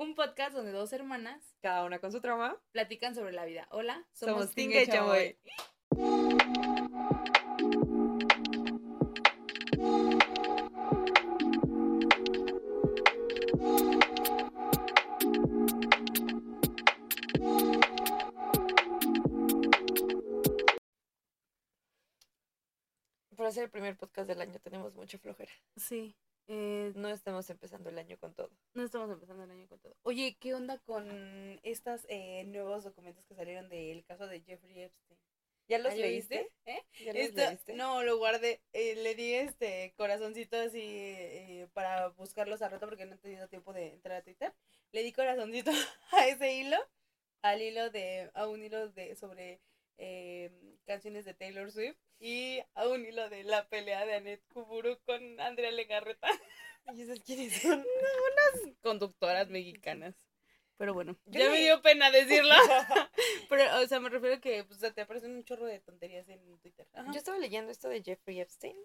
un podcast donde dos hermanas, cada una con su trauma, platican sobre la vida. Hola, somos, somos Tinga y Chamoy. Para ser el primer podcast del año tenemos mucha flojera. Sí. Eh, no estamos empezando el año con todo. No estamos empezando el año con todo. Oye, ¿qué onda con estos eh, nuevos documentos que salieron del caso de Jeffrey Epstein? ¿Ya los leíste? ¿Eh? ¿Ya los leíste? No, lo guardé. Eh, le di este corazoncito así eh, para buscarlos a rato porque no he tenido tiempo de entrar a Twitter. Le di corazoncito a ese hilo, al hilo de, a un hilo de sobre canciones de Taylor Swift y a un hilo de la pelea de Annette Kuburu con Andrea Legarreta. ¿Y esas quiénes son? unas conductoras mexicanas. Pero bueno, ya me dio pena decirlo. Pero, o sea, me refiero a que pues, te aparecen un chorro de tonterías en Twitter. Yo estaba leyendo esto de Jeffrey Epstein,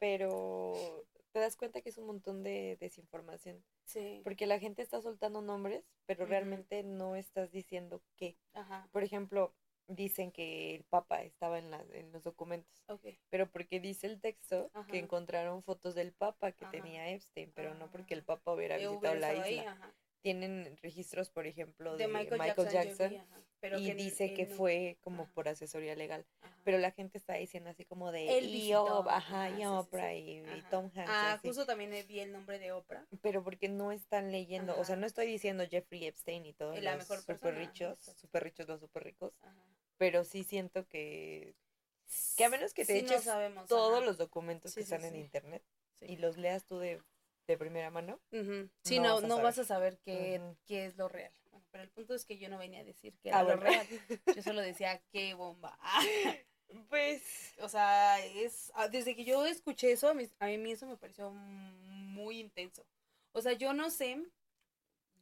pero te das cuenta que es un montón de desinformación. Sí. Porque la gente está soltando nombres, pero realmente no estás diciendo qué. Ajá. Por ejemplo, dicen que el Papa estaba en, en los documentos. Pero porque dice el texto que encontraron fotos del Papa que tenía Epstein, pero no porque el ah. Papa hubiera visitado la isla. Tienen registros, por ejemplo, de, Michael, Jackson, y dice que fue como por asesoría legal. Pero la gente está diciendo así como de y, ajá, y Oprah y, Tom Hanks. Ah, justo también vi el nombre de Oprah. Pero porque no están leyendo, o sea, no estoy diciendo Jeffrey Epstein y todos los super ricos, super ricos, los super ricos. Pero sí siento que que a menos que te eches todos los documentos que están en internet y los leas tú de, primera mano. Sí, no, no, vas a saber qué, qué es lo real. pero el punto es que yo no venía a decir que era lo real. Yo solo decía qué bomba. pues, o sea, es ah, desde que yo escuché eso, a mí, a mí eso me pareció muy intenso. O sea, yo no sé,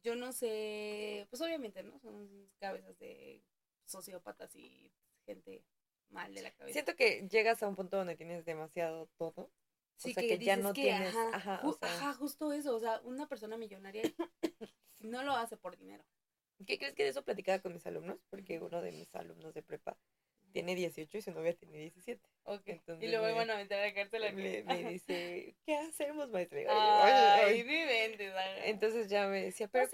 yo no sé, pues obviamente, ¿no? Son cabezas de sociópatas y gente mal de la cabeza. Siento que llegas a un punto donde tienes demasiado todo. Sí, o sea, que, ya no tienes. Ajá, ajá, justo eso. O sea, una persona millonaria no lo hace por dinero. ¿Qué crees que de eso platicaba con mis alumnos? Porque uno de mis alumnos de prepa tiene 18 y su novia tiene 17. Ok. y luego me, van a meter a la cárcel. Me, me dice, ¿qué hacemos, maestra? Ay, vivente, Entonces ya me decía, pero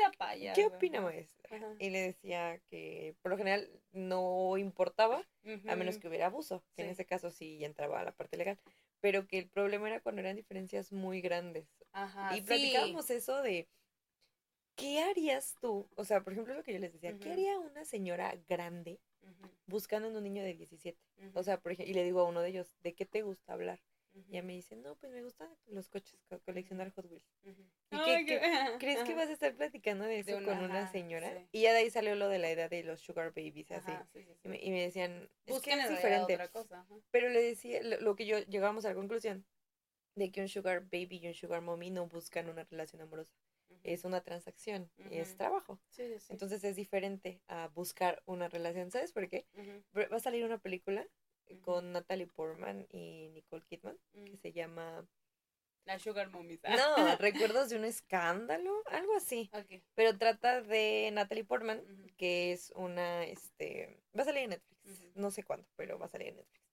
¿qué opina, maestra? Y le decía que por lo general no importaba, a menos que hubiera abuso, que en ese caso sí entraba a la parte legal. Pero que el problema era cuando eran diferencias muy grandes. Ajá, y platicábamos eso de, ¿qué harías tú? O sea, por ejemplo, lo que yo les decía, ¿qué haría una señora grande? buscando en un niño de 17. O sea, por ejemplo, y le digo a uno de ellos, ¿de qué te gusta hablar? Y ella me dice, no, pues me gustan los coches, coleccionar Hot Wheels. ¿Y qué, crees que vas a estar platicando de eso con una señora? Y ya de ahí salió lo de la edad de los sugar babies, así. y, me, decían, es que es diferente. Pero le decía, lo, que yo llegamos a la conclusión de que un sugar baby y un sugar mommy no buscan una relación amorosa es una transacción, es trabajo. Entonces es diferente a buscar una relación. ¿Sabes por qué? Va a salir una película con Natalie Portman y Nicole Kidman que se llama... La Sugar Mommies. No, recuerdos de un escándalo, algo así. Pero trata de Natalie Portman, que es una, este, va a salir en Netflix, no sé cuándo, pero va a salir en Netflix.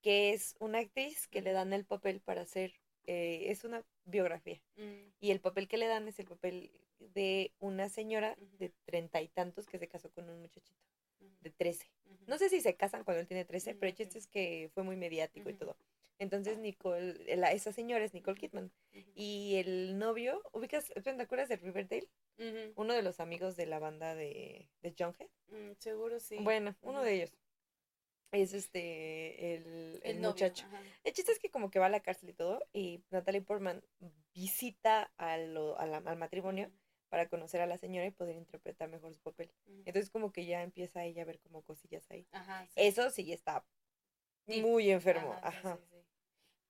Que es una actriz que le dan el papel para hacer eh, es una biografía. Mm. Y el papel que le dan es el papel de una señora de treinta y tantos que se casó con un muchachito de trece. No sé si se casan cuando él tiene trece, pero el chiste es que fue muy mediático y todo. Entonces Nicole, esa señora es Nicole Kidman. Y el novio, ¿ubicas, te acuerdas de Riverdale? Uno de los amigos de la banda de, de John Head. Mm, seguro sí. Bueno, uno de ellos es este el, el, muchacho. el chiste es que como que va a la cárcel y todo, y Natalie Portman visita al matrimonio para conocer a la señora y poder interpretar mejor su papel. Entonces como que ya empieza ella a ver como cosillas ahí. Eso sí está muy enfermo. Ajá.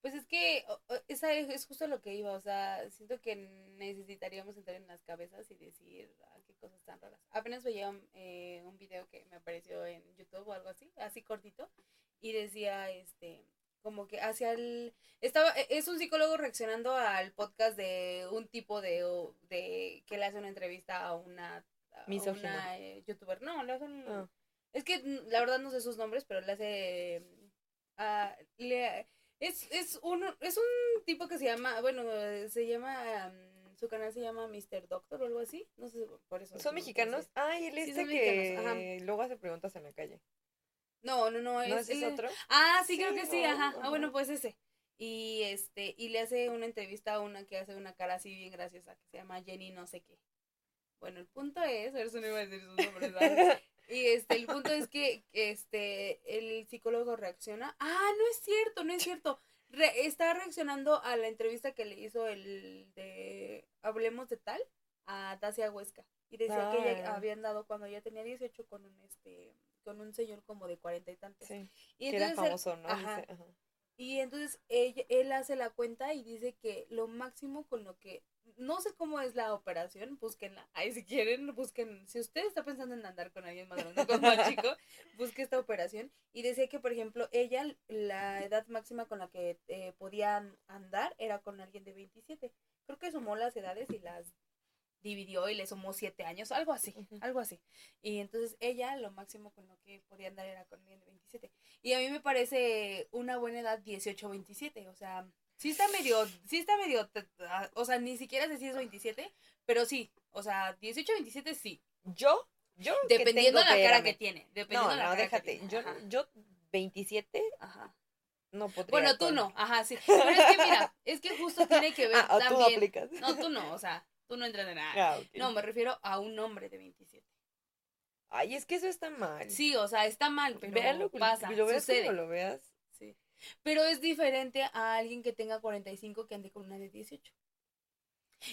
Pues es que esa es justo lo que iba, o sea, siento que necesitaríamos entrar en las cabezas y decir ah, qué cosas tan raras. Apenas veía eh, un video que me apareció en YouTube o algo así, así cortito, y decía, este, como que hacia el estaba e, es un psicólogo reaccionando al podcast de un tipo de, de que le hace una entrevista a una a una eh, youtuber no le hace ah. es que la verdad no sé sus nombres pero le hace uh, le, es, es un es un tipo que se llama bueno se llama su canal se llama Mr. Doctor o algo así. No sé por eso. ¿Son mexicanos? Ay, él dice que luego hace preguntas en la calle. No, no, no. Es, ¿No es otro? Ah, sí, creo que sí, ajá. Ah, bueno, pues ese. Y este, y le hace una entrevista a una que hace una cara así bien graciosa, que se llama Jenny no sé qué. Bueno, el punto es, a ver si no iba a decir sus nombres, Y este, el punto es que este, el psicólogo reacciona. Ah, no es cierto, no es cierto está reaccionando a la entrevista que le hizo el de Hablemos de Tal a Tasia Huesca. Y decía que ella había andado cuando ella tenía 18 con un este con un señor como de cuarenta y tantos. Sí, y que era famoso, ¿no? Y entonces él hace la cuenta y dice que lo máximo con lo que no sé cómo es la operación, búsquenla. Ahí si quieren, busquen. Si usted está pensando en andar con alguien más grande, con más chico, busque esta operación. Y decía que, por ejemplo, ella, la edad máxima con la que eh, podían andar era con alguien de 27. Creo que sumó las edades y las dividió y le sumó siete años, algo así, algo así. Y entonces ella lo máximo con lo que podía andar era con alguien de 27. Y a mí me parece una buena edad 18 27, o sea, Sí está medio, sí está medio, ah, o sea, ni siquiera sé si es 27, pero sí, o sea, 18, 27 sí. ¿Yo? Yo Dependiendo de la cara que tiene. Dependiendo no, no, déjate. Yo, yo 27, ajá. No podría. Bueno, tú no, ajá, sí. Pero es que mira, es que justo tiene que ver ah, también. Tú aplicas. No, tú no, o sea, tú no entras en nada. Ah, no, me refiero a un hombre de 27. Ay, es que eso está mal. Sí, o sea, está mal, pero Véalo, pasa, lo veas sucede. lo veas. Pero es diferente a alguien que tenga 45 que ande con una de 18.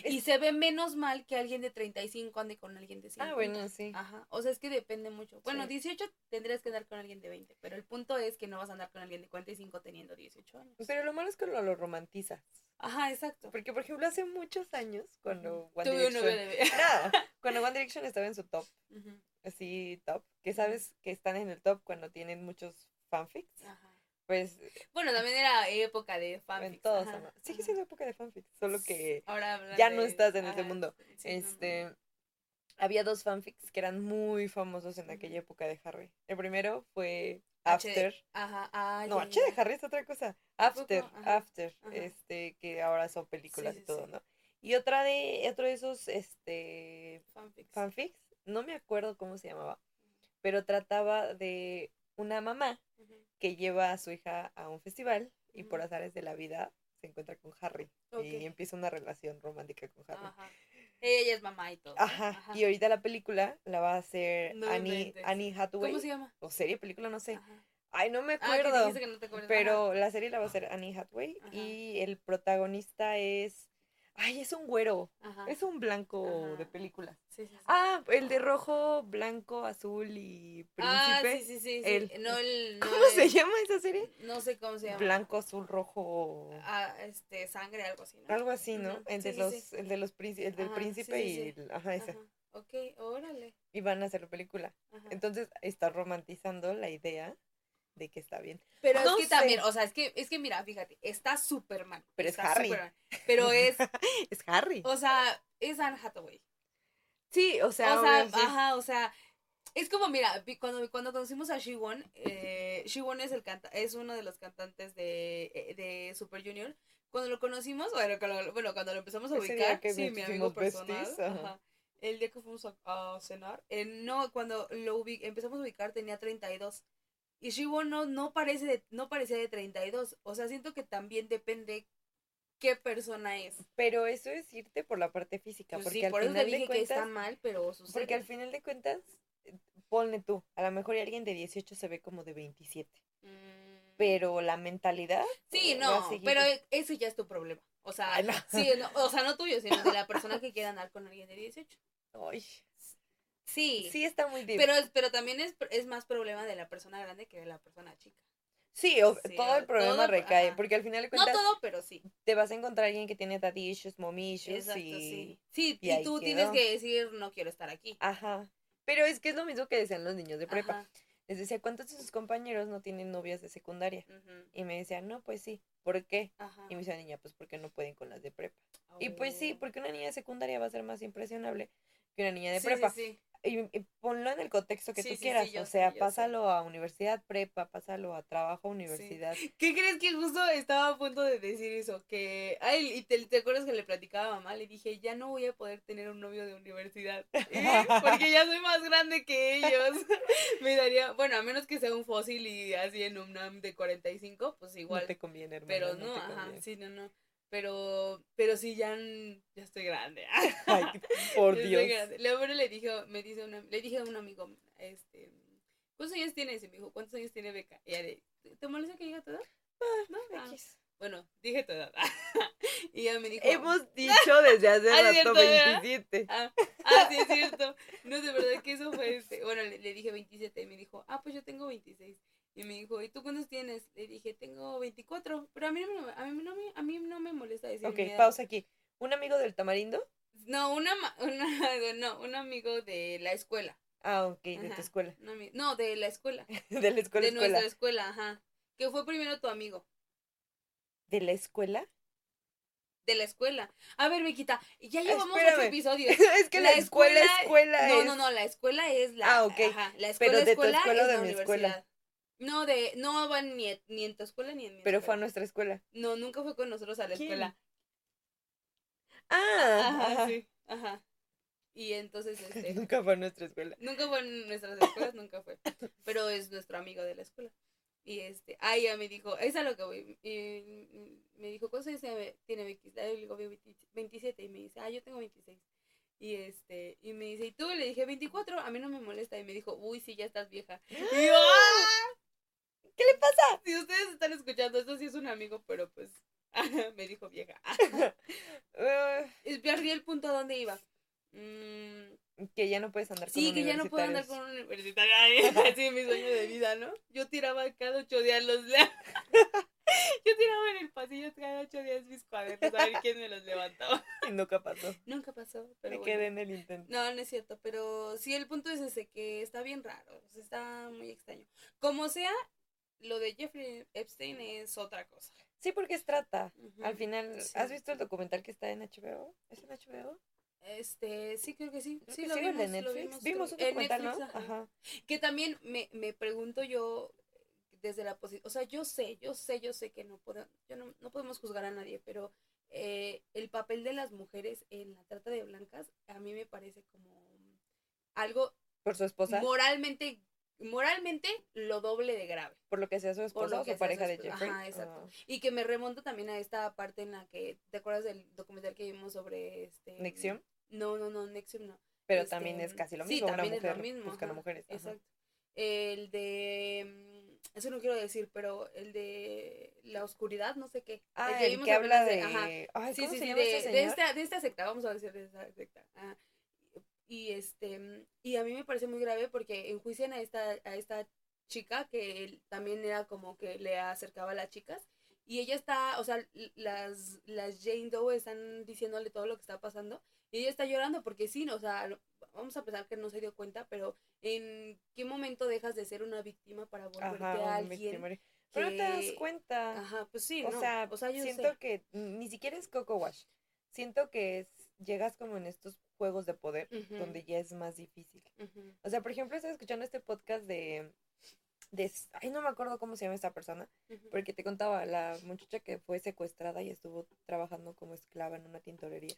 Y se ve menos mal que alguien de 35 ande con alguien de 50. Ah, bueno, sí. Ajá. O sea, es que depende mucho. Bueno, 18 tendrías que andar con alguien de 20, pero el punto es que no vas a andar con alguien de 45 teniendo 18 años. Pero lo malo es que lo, lo romantizas. Ajá, exacto. Porque, por ejemplo, hace muchos años, cuando One Direction... cuando One Direction estaba en su top, así top, que sabes que están en el top cuando tienen muchos fanfics. Ajá pues bueno también era época de fanfics todos sigue siendo época de fanfics solo que ya no estás en ese mundo. este había dos fanfics que eran muy famosos en aquella época de Harry. El primero fue After. ajá ah, no H de Harry es otra cosa. After After este que ahora son películas y todo no y otra de otro de esos este fanfics. fanfics no me acuerdo cómo se llamaba pero trataba de una mamá que lleva a su hija a un festival y por azares de la vida se encuentra con Harry y empieza una relación romántica con Harry. Ella es mamá y todo. Ajá. Y ahorita la película la va a hacer Annie, Annie, Hathaway. ¿Cómo se llama? O serie, película, no sé. Ay, no me ah, acuerdo. pero la serie la va a hacer Annie Hathaway y el protagonista es Ay, es un güero. Es un blanco de película. Sí, sí, ah, el de rojo, blanco, azul y ah, príncipe. Ah, sí, sí, sí. No, el, ¿Cómo se llama esa serie? No sé cómo se llama. Blanco, azul, rojo. Ah, este, sangre, algo así, ¿no? Algo así, ¿no? El, de los, el de los el del príncipe y el, ajá, ese. Ok, órale. Y van a hacer la película. Entonces está romantizando la idea de que está bien. Pero es que también, o sea, es que, es que mira, fíjate, está súper mal. Pero es Harry. Pero es. es Harry. O sea, es Anne Hathaway. Sí, o sea. O sea, ajá, o sea. Es como, mira, cuando, cuando conocimos a Shiwon, eh, Shiwon es, el canta es uno de los cantantes de, eh, de Super Junior. Cuando lo conocimos, bueno, cuando, lo empezamos a ubicar, sí, mi amigo personal, ajá, el día que fuimos a, cenar, eh, no, cuando lo empezamos a ubicar tenía 32. Y Shibo no, no, parece de, no parecía de 32. O sea, siento que también depende qué persona es. Pero eso es irte por la parte física. Pues porque sí, al por final eso dije que está mal, pero Porque al final de cuentas, ponle tú, a lo mejor alguien de 18 se ve como de 27. Mm. Pero la mentalidad. Sí, no, pero eso ya es tu problema. O sea, sí, o sea, no tuyo, sino de la persona que quiera andar con alguien de 18. Ay. Sí. Sí, está muy difícil. Pero, pero también es, es más problema de la persona grande que de la persona chica. Sí, todo el problema recae, porque al final de cuentas... No todo, pero sí. Te vas a encontrar alguien que tiene daddy issues, mommy issues Exacto, y... Sí, sí y, tú tienes que decir, no quiero estar aquí. Ajá. Pero es que es lo mismo que decían los niños de prepa. les decía, ¿cuántos de sus compañeros no tienen novias de secundaria? Y me decían, no, pues sí, ¿por qué? Y me decía, niña, pues porque no pueden con las de prepa. Y pues sí, oh. porque una niña de secundaria va a ser más impresionable que una niña de prepa. Sí, sí y, ponlo en el contexto que tú quieras, o sea, pásalo a universidad, prepa, pásalo a trabajo, universidad. ¿Qué crees que justo estaba a punto de decir eso? Que, ay, y te, acuerdas que le platicaba a mamá, le dije, ya no voy a poder tener un novio de universidad, ¿eh? porque ya soy más grande que ellos. Me daría, bueno, a menos que sea un fósil y así en un NAM de 45, pues igual. No te conviene, hermano. Pero no, ajá, sí, no, no. Pero, pero sí, ya, ya estoy grande. Ay, por Dios. Luego le dije, me dice una, le dije a un amigo, este, ¿cuántos años tienes? Y me dijo, ¿cuántos años tiene Beca? Y ella ¿te molesta que diga todo? Ah, no, ah. Bueno, dije tu edad. y ella me dijo. Hemos dicho desde hace ah, rato 27. Ah, ah, sí, es cierto. No, de verdad que eso fue este. Bueno, le, le, dije 27 y me dijo, ah, pues yo tengo 26. Y me dijo, ¿y tú cuántos tienes? Le dije, tengo 24, pero a mí no me, a mí no me, a mí no me molesta decir Ok, pausa aquí. ¿Un amigo del tamarindo? No, una, una, no, un amigo de la escuela. Ah, ok, de tu escuela. No, de la escuela. de la escuela. De nuestra escuela, ajá. Que fue primero tu amigo. ¿De la escuela? de la escuela. A ver, Bequita, ya llevamos ocho episodios. es que la, escuela, escuela, No, no, no, la escuela es la. Ah, ok. Ajá, la escuela, Pero de escuela tu escuela o de mi escuela. No, de, no van ni, ni en tu escuela ni en mi Pero fue a nuestra escuela. No, nunca fue con nosotros a la escuela. Ah, ajá, sí, ajá. Y entonces, este. nunca fue a nuestra escuela. Nunca fue en nuestras escuelas, nunca fue. Pero es nuestro amigo de la escuela. Y este, ah, ya me dijo, es a lo que voy. Y me dijo, ¿cuántos años tiene Vicky? Le digo, 27. Y me dice, ah, yo tengo 26. Y este, y me dice, ¿y tú? Le dije, 24, a mí no me molesta. Y me dijo, uy, sí, ya estás vieja. Y yo, ¡ah! ¿Qué le pasa? Si ustedes están escuchando, esto sí es un amigo, pero pues me dijo vieja. Perdí el punto a dónde iba. Mm, que ya no puedes andar con Sí, que ya no puedo andar con un universitario. Así es mi sueño de vida, ¿no? Yo tiraba cada ocho días los... Yo tiraba en el pasillo cada ocho días mis cuadernos a ver quién me los levantaba. Y nunca pasó. Nunca pasó, pero Me quedé en el intento. No, no es cierto, pero sí el punto es ese, que está bien raro, está muy extraño. Como sea, lo de Jeffrey Epstein es otra cosa. Sí, porque es trata. Al final, ¿has visto el documental que está en HBO? ¿Es en HBO? Este, sí, creo que sí. sí, lo vimos, de Netflix. vimos, un documental, ¿no? Ajá. Que también me, me pregunto yo desde la posición, o sea, yo sé, yo sé, yo sé que no, podemos, yo no, no podemos juzgar a nadie, pero eh, el papel de las mujeres en la trata de blancas a mí me parece como algo por su esposa moralmente moralmente lo doble de grave. Por lo que sea su esposa o su pareja de Jeffrey. Ajá, exacto. Ah. Y que me remonto también a esta parte en la que, ¿te acuerdas del documental que vimos sobre este Nexium? No, no, no, Nexium no. Pero también es casi lo mismo, sí, también es lo mismo. Buscan mujeres. Exacto. El de eso no quiero decir, pero el de la oscuridad, no sé qué. Ah, el, que habla de, ajá. Ay, sí, sí, sí, de, de, esta, de esta secta, vamos a decir de esta secta. Ah, y este, y a mí me parece muy grave porque enjuician a esta, a esta chica que él también era como que le acercaba a las chicas y ella está, o sea, las, las Jane Doe están diciéndole todo lo que está pasando y ella está llorando porque sí, o sea, vamos a pensar que no se dio cuenta, pero ¿en qué momento dejas de ser una víctima para volverte a alguien? Pero no te das cuenta. Ajá, pues sí, o, sea, o sea, yo siento que ni siquiera es Coco Wash. Siento que es, llegas como en estos juegos de poder donde ya es más difícil. O sea, por ejemplo, estoy escuchando este podcast de de, ay, no me acuerdo cómo se llama esta persona, porque te contaba, la muchacha que fue secuestrada y estuvo trabajando como esclava en una tintorería.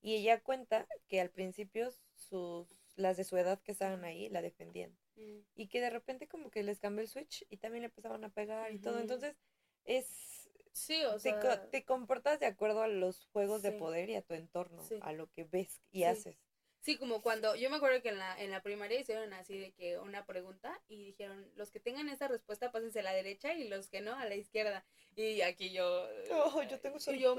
Y ella cuenta que al principio sus, las de su edad que estaban ahí la defendían. Mm. Y que de repente como que les cambió el switch y también le empezaban a pegar y todo. Entonces, es... Sí, o sea... Te, comportas de acuerdo a los juegos de poder y a tu entorno, a lo que ves y haces. Sí, como cuando, yo me acuerdo que en la, en la primaria hicieron así de que una pregunta y dijeron, los que tengan esta respuesta pásense a la derecha y los que no a la izquierda. Y aquí yo... Oh, yo tengo yo,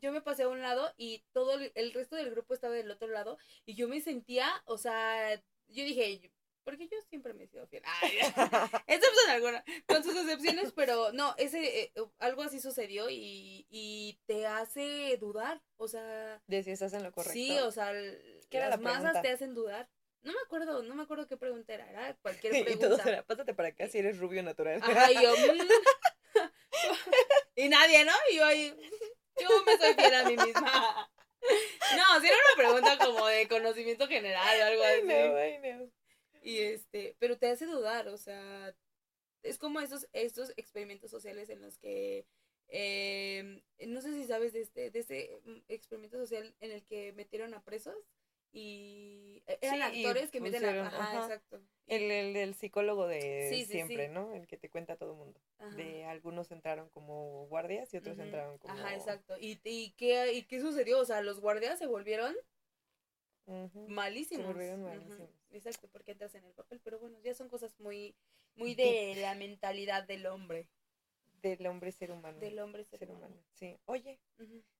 yo me pasé a un lado y todo el, resto del grupo estaba del otro lado y yo me sentía, o sea, yo dije, porque yo siempre me he sido fiel. Ay, excepción alguna, con sus excepciones, pero no, ese eh, algo así sucedió y, y te hace dudar, o sea, de si estás en lo correcto. Sí, o sea, que las masas te hacen dudar. No me acuerdo, no me acuerdo qué pregunta era, era cualquier pregunta. y todo era, pásate para acá si eres rubio natural. Ajá, y yo, mm". y nadie, ¿no? Y yo ahí, yo me soy fiel a mí misma. No, si era una pregunta como de conocimiento general o algo así. No, Y este, pero te hace dudar, o sea, es como esos, estos experimentos sociales en los que eh, no sé si sabes de este, de este mm, experimento social en el que metieron a presos y e, eran actores que meten a ajá, exacto. El, el, psicólogo de siempre, ¿no? El que te cuenta todo el mundo. De algunos entraron como guardias y otros entraron como Ajá, exacto. ¿Y, y, qué, ¿Y qué sucedió? O sea, los guardias se volvieron malísimos. Exacto, porque te hacen el papel, pero bueno, ya son cosas muy muy de la mentalidad del hombre. Del hombre ser humano. Del hombre ser, humano. Sí. Oye,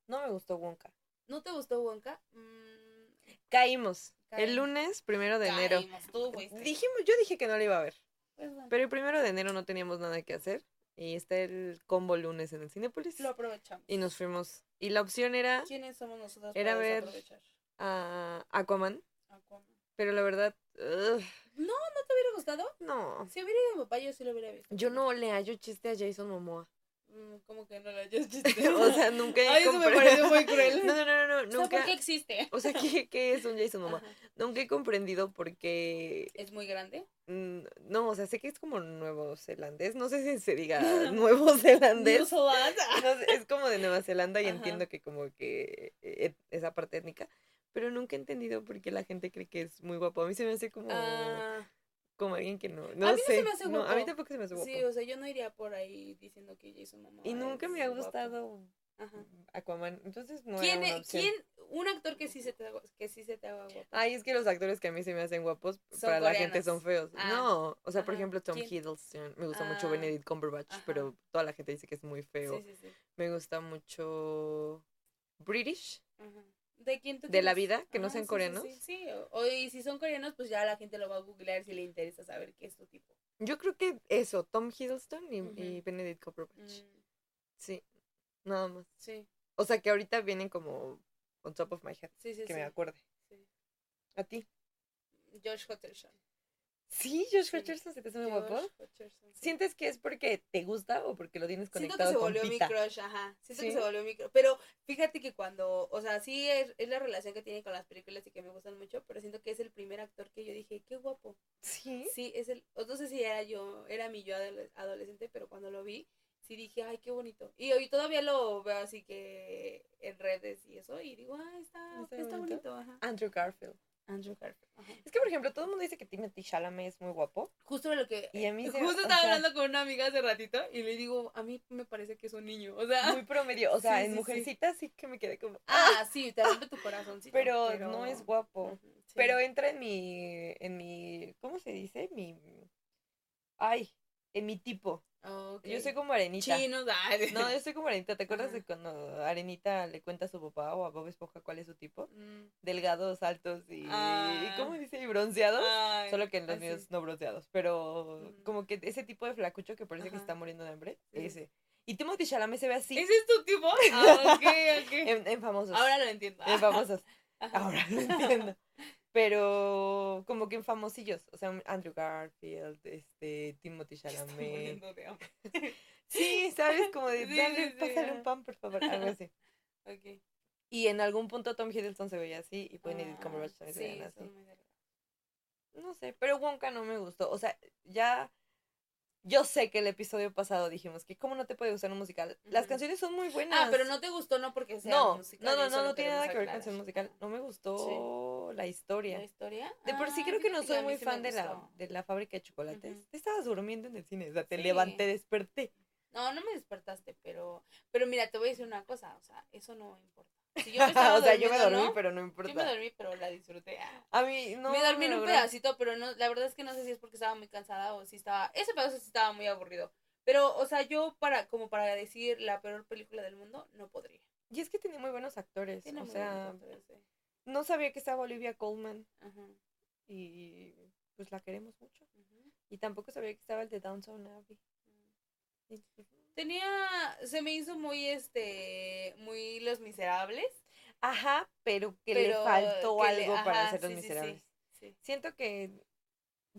no me gustó Wonka. ¿No te gustó Wonka? Mm, Caímos. El lunes, primero de enero. Dijimos, yo dije que no lo iba a ver. Pues pero el primero de enero no teníamos nada que hacer. Y está el combo lunes en el Cinepolis. Lo aprovechamos. Y nos fuimos. Y la opción era. ¿Quiénes somos nosotros? Era ver a Aquaman. Aquaman. Pero la verdad. No, ¿no te hubiera gustado? No. Si hubiera ido a papá, yo sí lo hubiera visto. Yo no le hallo chiste a Jason Momoa. Mm, ¿Cómo que no le hallo chiste? o sea, nunca he Ay, eso me pareció muy cruel. No, no, no, no, nunca. O sea, ¿por qué existe? O sea, ¿qué, qué es un Jason Momoa? Nunca he comprendido por qué... ¿Es muy grande? Mm, no, o sea, sé que es como nuevo zelandés. No sé si se diga nuevo zelandés. no es como de Nueva Zelanda y entiendo que como que eh, esa parte étnica pero nunca he entendido por qué la gente cree que es muy guapo. A mí se me hace como... Ah. Como alguien que no, no a mí sé. No se me hace guapo. No, a mí tampoco se me hace guapo. Sí, o sea, yo no iría por ahí diciendo que Jason Momoa Y nunca me ha gustado Ajá. Aquaman. Entonces no ¿Quién, era una opción. ¿Quién? Un actor que sí se te que sí se te haga guapo. Ay, es que los actores que a mí se me hacen guapos para la gente son feos. Ah. No, o sea, por ejemplo, Tom Hiddleston. Me gusta mucho ah. Benedict Cumberbatch, pero toda la gente dice que es muy feo. Sí, sí, sí. Me gusta mucho British. Ajá. ¿De quién De la vida, que no sean coreanos. Sí, sí, O, y si son coreanos, pues ya la gente lo va a googlear si le interesa saber qué es tu tipo. Yo creo que eso, Tom Hiddleston y, Benedict Cumberbatch. Mm. Sí, nada más. Sí. O sea que ahorita vienen como on top of my head. Sí, sí, que me acuerde. Sí. ¿A ti? Josh Hutcherson. Sí, Josh Hutcherson se te hace muy guapo. ¿Sientes que es porque te gusta o porque lo tienes conectado Siento que se volvió mi crush, ajá. Siento que se volvió mi crush. Pero fíjate que cuando, o sea, sí es, es, la relación que tiene con las películas y que me gustan mucho, pero siento que es el primer actor que yo dije, qué guapo. Sí. Sí, es el, no sé si era yo, era mi yo adolescente, pero cuando lo vi, sí dije, ay, qué bonito. Y hoy todavía lo veo así que en redes y eso, y digo, ay, está, está, bonito. Ajá. Andrew Garfield. Andrew Garfield. Es que, por ejemplo, todo el mundo dice que Timothy Chalamet es muy guapo. Justo lo que... Y a mí Justo estaba hablando con una amiga hace ratito y le digo, a mí me parece que es un niño, o sea... Muy promedio, o sea, en Mujercita sí. que me quedé como... Ah, ah". sí, te rompe tu corazón, pero, pero, no es guapo. Pero entra en mi... en mi... ¿Cómo se dice? Mi... Ay, en mi tipo. Yo soy como Arenita. No, yo soy como Arenita. ¿Te acuerdas de cuando Arenita le cuenta a su papá o a Bob Esponja cuál es su tipo? Mm. Delgados, altos y, ah. ¿cómo dice? Y bronceados. Solo que en los míos no bronceados. Pero como que ese tipo de flacucho que parece que está muriendo de hambre. Ese. Y Timothy Chalamet se ve así. ¿Ese es tu tipo? Ah, ok, ok. en, famosos. Ahora lo entiendo. En famosos. Ahora lo entiendo pero como que en famosillos, o sea, Andrew Garfield, este, Timothy Chalamet. sí, sabes, como de, dale, pásale un pan, por favor, algo así. Ok. Y en algún punto Tom Hiddleston se veía así y Benedict ah, Cumberbatch también se veía así. No sé, pero Wonka no me gustó, o sea, ya yo sé que el episodio pasado dijimos que cómo no te puede gustar un musical. Las canciones son muy buenas. Ah, pero no te gustó no porque sea no, musical. No, no, no, no tiene nada que ver con canción musical. No me gustó la historia. ¿La historia? De por sí ah, creo que no soy muy fan de la, de la fábrica de chocolates. Te estabas durmiendo en el cine, o sea, te levanté, desperté. No, no me despertaste, pero pero mira, te voy a decir una cosa, o sea, eso no importa. Si yo me o sea, yo me dormí, pero no importa. Yo me dormí, pero la disfruté. A mí no. Me dormí en un pedacito, pero no, la verdad es que no sé si es porque estaba muy cansada o si estaba. Ese pedazo sí estaba muy aburrido. Pero, o sea, yo para, como para decir la peor película del mundo, no podría. Y es que tiene muy buenos actores. o sea, no sabía que estaba Olivia Colman. Ajá. Y pues la queremos mucho. Y tampoco sabía que estaba el de Downtown Abbey. Mm. Tenía, se me hizo muy, este, muy Los Miserables. Ajá, pero que le faltó algo para hacer Los Miserables. Siento que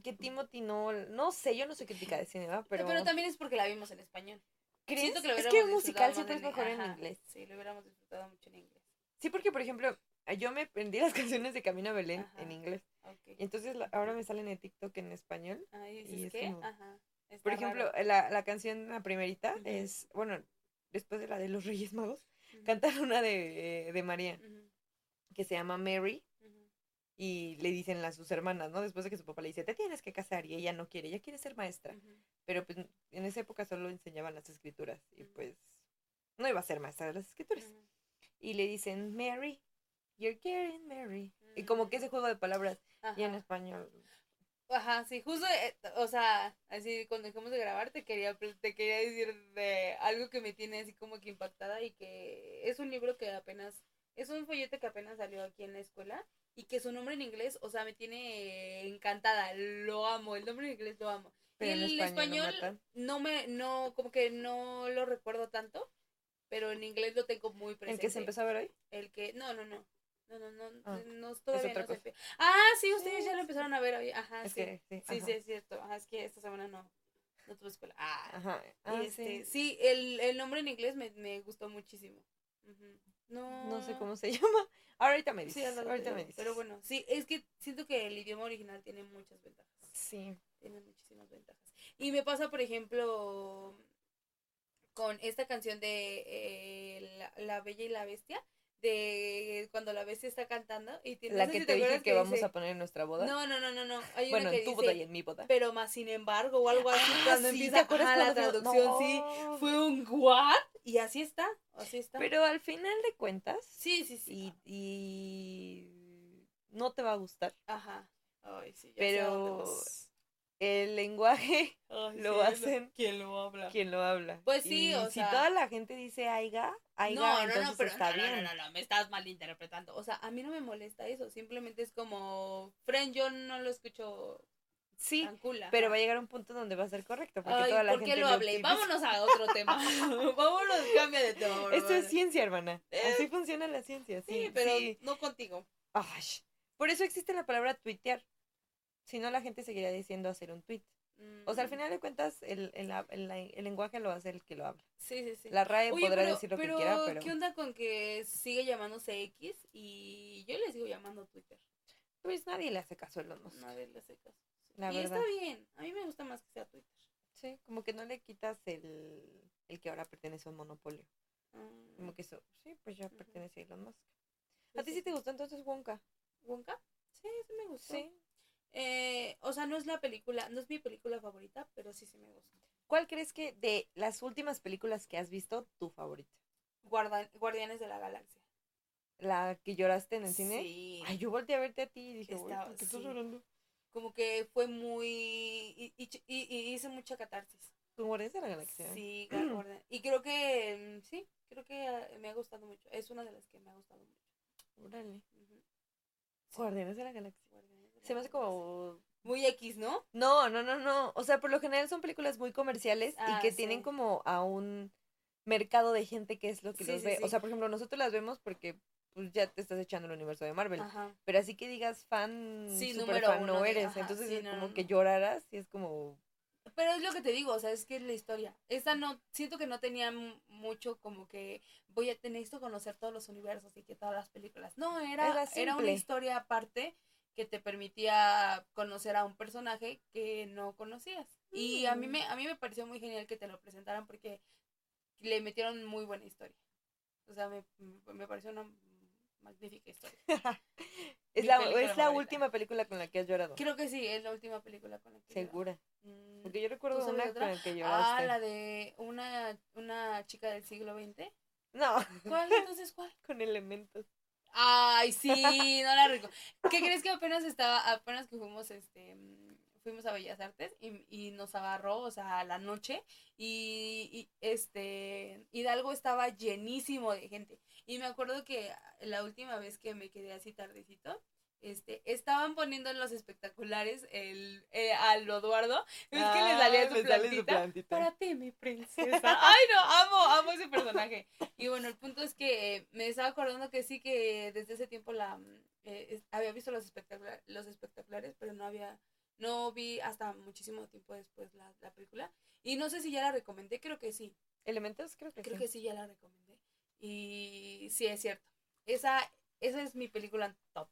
que Timothy no, no sé, yo no soy crítica de cine, ¿verdad? Pero... Pero también es porque la vimos en español. Siento que lo es que el musical siempre es mejor en inglés. Sí, lo hubiéramos disfrutado mucho en inglés. Sí, porque por ejemplo, yo me aprendí las canciones de Camino a Belén en inglés. Y entonces ahora me salen en TikTok en español. y es? Ajá. por ejemplo, la, la, canción, la primerita, es, bueno, después de la de los Reyes Magos, cantan una de, de María, que se llama Mary, y le dicen a sus hermanas, ¿no? Después de que su papá le dice, te tienes que casar, y ella no quiere, ella quiere ser maestra. Pero pues en esa época solo enseñaban las escrituras, y pues no iba a ser maestra de las escrituras. Y le dicen, Mary, you're getting Mary. Y como que ese juego de palabras, y en español. Ajá, sí, justo, eh, o sea, así cuando dejamos de grabar te quería, te quería decir de algo que me tiene así como que impactada y que es un libro que apenas, es un folleto que apenas salió aquí en la escuela y que su nombre en inglés, o sea, me tiene encantada, lo amo, el nombre en inglés lo amo. y el español, no me, no, como que no lo recuerdo tanto, pero en inglés lo tengo muy presente. ¿El que se empezó a ver hoy? El que, no, no, no. No, no, no, ah, no todavía no se Ah, sí, ustedes ya lo empezaron a ver hoy. Ajá, sí. sí, sí, sí, es cierto. Ajá, es que esta semana no, no tuve escuela. Ah, ajá. Ah, este, sí, el, el nombre en inglés me, me gustó muchísimo. No. No sé cómo se llama. Ahorita me dices. ahorita me dices. Pero bueno, sí, es que siento que el idioma original tiene muchas ventajas. Sí. Tiene muchísimas ventajas. Y me pasa, por ejemplo, con esta canción de eh, la, Bella y la Bestia de cuando la bestia está cantando y tiene, la que te, dije que, vamos a poner en nuestra boda. No no no no no bueno en tu boda y en mi boda. pero más sin embargo o algo así ah, cuando empieza a la traducción sí fue un what y así está así está. Pero al final de cuentas sí sí sí. y, no te va a gustar. Ajá. Ay, sí, pero el lenguaje lo hacen quien lo habla. Quien lo habla. Pues sí, o si toda la gente dice aiga, aiga, no, entonces no, pero, está bien. No, no, no, me estás malinterpretando. O sea, a mí no me molesta eso, simplemente es como, friend, yo no lo escucho Sí, pero va a llegar un punto donde va a ser correcto. Porque toda la ¿por qué lo hablé? Vámonos a otro tema. Vámonos, cambia de tema. Esto es ciencia, hermana. Así funciona la ciencia. Sí, sí pero no contigo. Ay, por eso existe la palabra tuitear. Si no, la gente seguiría diciendo hacer un tweet. O sea, al mm. final de cuentas, el, el, el, lenguaje lo hace el que lo habla. Sí, sí, sí. La RAE podrá decir lo que quiera, pero... ¿qué onda con que sigue llamándose X y yo le sigo llamando Twitter? Pues nadie le hace caso a Elon Musk. Nadie le hace caso. La y está bien. A mí me gusta más que sea Twitter. Sí, como que no le quitas el, el que ahora pertenece a un monopolio. Como mm. que eso, sí, pues ya pertenece a Elon Musk. ¿A pues ti sí te gustó entonces Wonka? ¿Wonka? Sí, sí me gustó. Sí. Eh, o sea, no es la película, no es mi película favorita, pero sí, sí me gusta. ¿Cuál crees que de las últimas películas que has visto, tu favorita? Guardianes de la Galaxia. ¿La que lloraste en el cine? Sí. Ay, yo volteé a verte a ti y dije, Estaba, ¿por qué estás llorando? Como que fue muy... Y, y, hice mucha catarsis. ¿Guardianes de la Galaxia? Sí, y creo que, mm, sí, creo que ah, me ha gustado mucho. Es una de las que me ha gustado mucho. Órale. Guardianes de la Galaxia. Se me hace como muy X, ¿no? No, no, no, no. O sea, por lo general son películas muy comerciales y ah, que tienen como a un mercado de gente que es lo que los ve. O sea, por ejemplo, nosotros las vemos porque pues ya te estás echando el universo de Marvel. Pero así que digas fan, super fan, no eres. Entonces es como que lloraras y es como pero es lo que te digo, o sea, es que es la historia. Esta no, siento que no tenía mucho como que voy a tener esto conocer todos los universos y que todas las películas. No, era, era, era una historia aparte que te permitía conocer a un personaje que no conocías. Y a mí mm. me a mí me pareció muy genial que te lo presentaran porque le metieron muy buena historia. O sea, me, me pareció una magnífica historia. es la, es la última película con la que has llorado. Creo que sí, es la última película con la que Segura. Mm, porque yo recuerdo una con la que lloraste. Ah, la de una, una chica del siglo XX. No. ¿Cuál? Entonces, ¿cuál? con elementos. Ay, sí, no la rico. ¿Qué crees que apenas estaba, apenas que fuimos, este, fuimos a Bellas Artes y, y nos agarró, o sea, a la noche y, y, este, Hidalgo estaba llenísimo de gente. Y me acuerdo que la última vez que me quedé así tardecito, este, estaban poniendo en los espectaculares el, eh, al Eduardo, es que le salía su plantita, para ti, mi princesa. Ay, no, amo, amo ese personaje. Y bueno, el punto es que eh, me estaba acordando que sí que desde ese tiempo la eh, había visto los espectaculares, los espectaculares, pero no había, no vi hasta muchísimo tiempo después la, la película. Y no sé si ya la recomendé, creo que sí. Elementos, creo que creo que sí ya la recomendé. Y sí, es cierto. Esa, esa es mi película top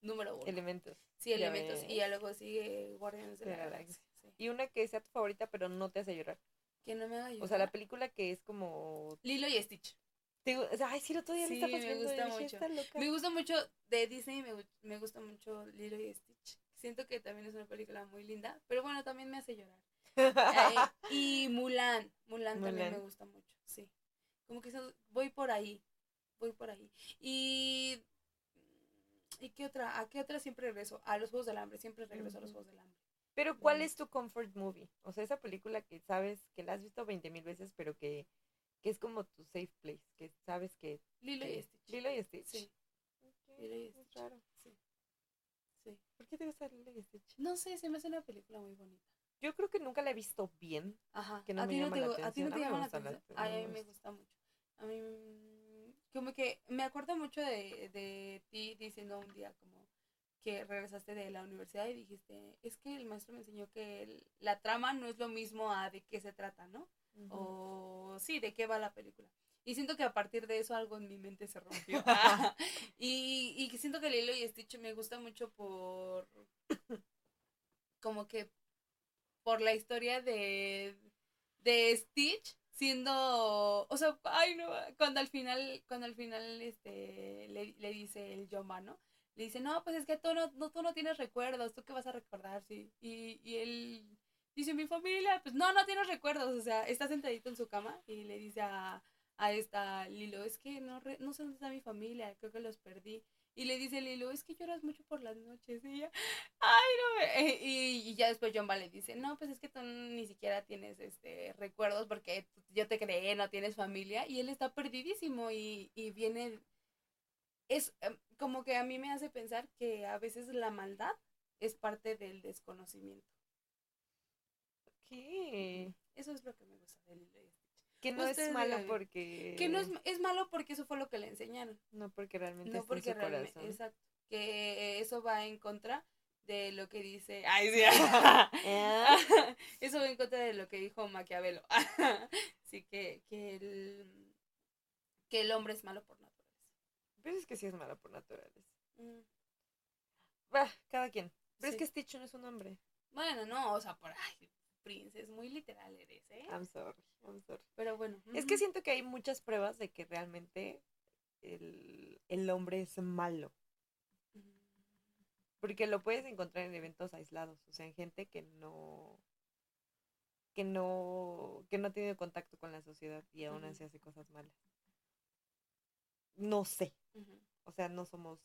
número uno. Elementos. Sí, elementos. Y ya luego sigue Guardianes de, la, Galaxia. Y una que sea tu favorita, pero no te hace llorar. Que no me haga llorar. O sea, la película que es como. Lilo y Stitch. ay, sí, lo todavía sí, me gusta mucho. Me gusta mucho de Disney, me, me gusta mucho Lilo y Stitch. Siento que también es una película muy linda, pero bueno, también me hace llorar. Eh, y Mulan, Mulan, también me gusta mucho, sí. Como que voy por ahí, voy por ahí. Y ¿Y qué otra? ¿A qué otra siempre regreso? A los Juegos del Hambre, siempre regreso a los Juegos del Hambre. Pero ¿cuál es tu comfort movie? O sea, esa película que sabes, que la has visto 20 mil veces, pero que, que es como tu safe place, que sabes que... Lilo y Stitch. Lilo y Stitch. Sí. Lilo y Stitch. Claro. Sí. sí. ¿Por qué te gusta Lilo y Stitch? No sé, se me hace una película muy bonita. Yo creo que nunca la he visto bien. Ajá. Que no ¿A, ti no te, ¿A ti no te llama la atención? a mí me gusta mucho. A mí como que me acuerdo mucho de, de ti diciendo un día como que regresaste de la universidad y dijiste, es que el maestro me enseñó que la trama no es lo mismo a de qué se trata, ¿no? O sí, de qué va la película. Y siento que a partir de eso algo en mi mente se rompió. y, y siento que Lilo y Stitch me gusta mucho por como que por la historia de, de Stitch siendo, o sea, ay no, cuando al final, cuando al final este le, le dice el Yoma, ¿no? le dice, no, pues es que tú no, no, tú no tienes recuerdos, ¿tú qué vas a recordar? Sí. Y, y él dice, mi familia, pues no, no tienes recuerdos, o sea, está sentadito en su cama y le dice a, a esta Lilo, es que no, no sé dónde está mi familia, creo que los perdí. Y le dice Lilo, es que lloras mucho por las noches. Y ella, ay, no. Eh, y, y, ya después John le dice, no, pues es que tú ni siquiera tienes este recuerdos porque yo te creé, no tienes familia. Y él está perdidísimo y, y viene es em, como que a mí me hace pensar que a veces la maldad es parte del desconocimiento. ¿Qué? Eso es lo que me gusta del Que no es malo porque... Que no es, es malo porque eso fue lo que le enseñaron. No porque realmente no porque realmente, Exacto. Que eso va en contra de lo que dice... Ay, sí. ¿Eh? eso va en contra de lo que dijo Maquiavelo. sí, que, que, el, que el hombre es malo por nada pero es que sí es mala por naturaleza. Mm. Bah, cada quien. Pero es que Stitch no es un hombre. Bueno, no, o sea, por ay, Prince, es muy literal eres, ¿eh? I'm sorry, I'm sorry. Pero bueno. Es que siento que hay muchas pruebas de que realmente el, el hombre es malo. Porque lo puedes encontrar en eventos aislados, o sea, en gente que no que no que no tiene contacto con la sociedad y aún así hace cosas malas no sé. O sea, no somos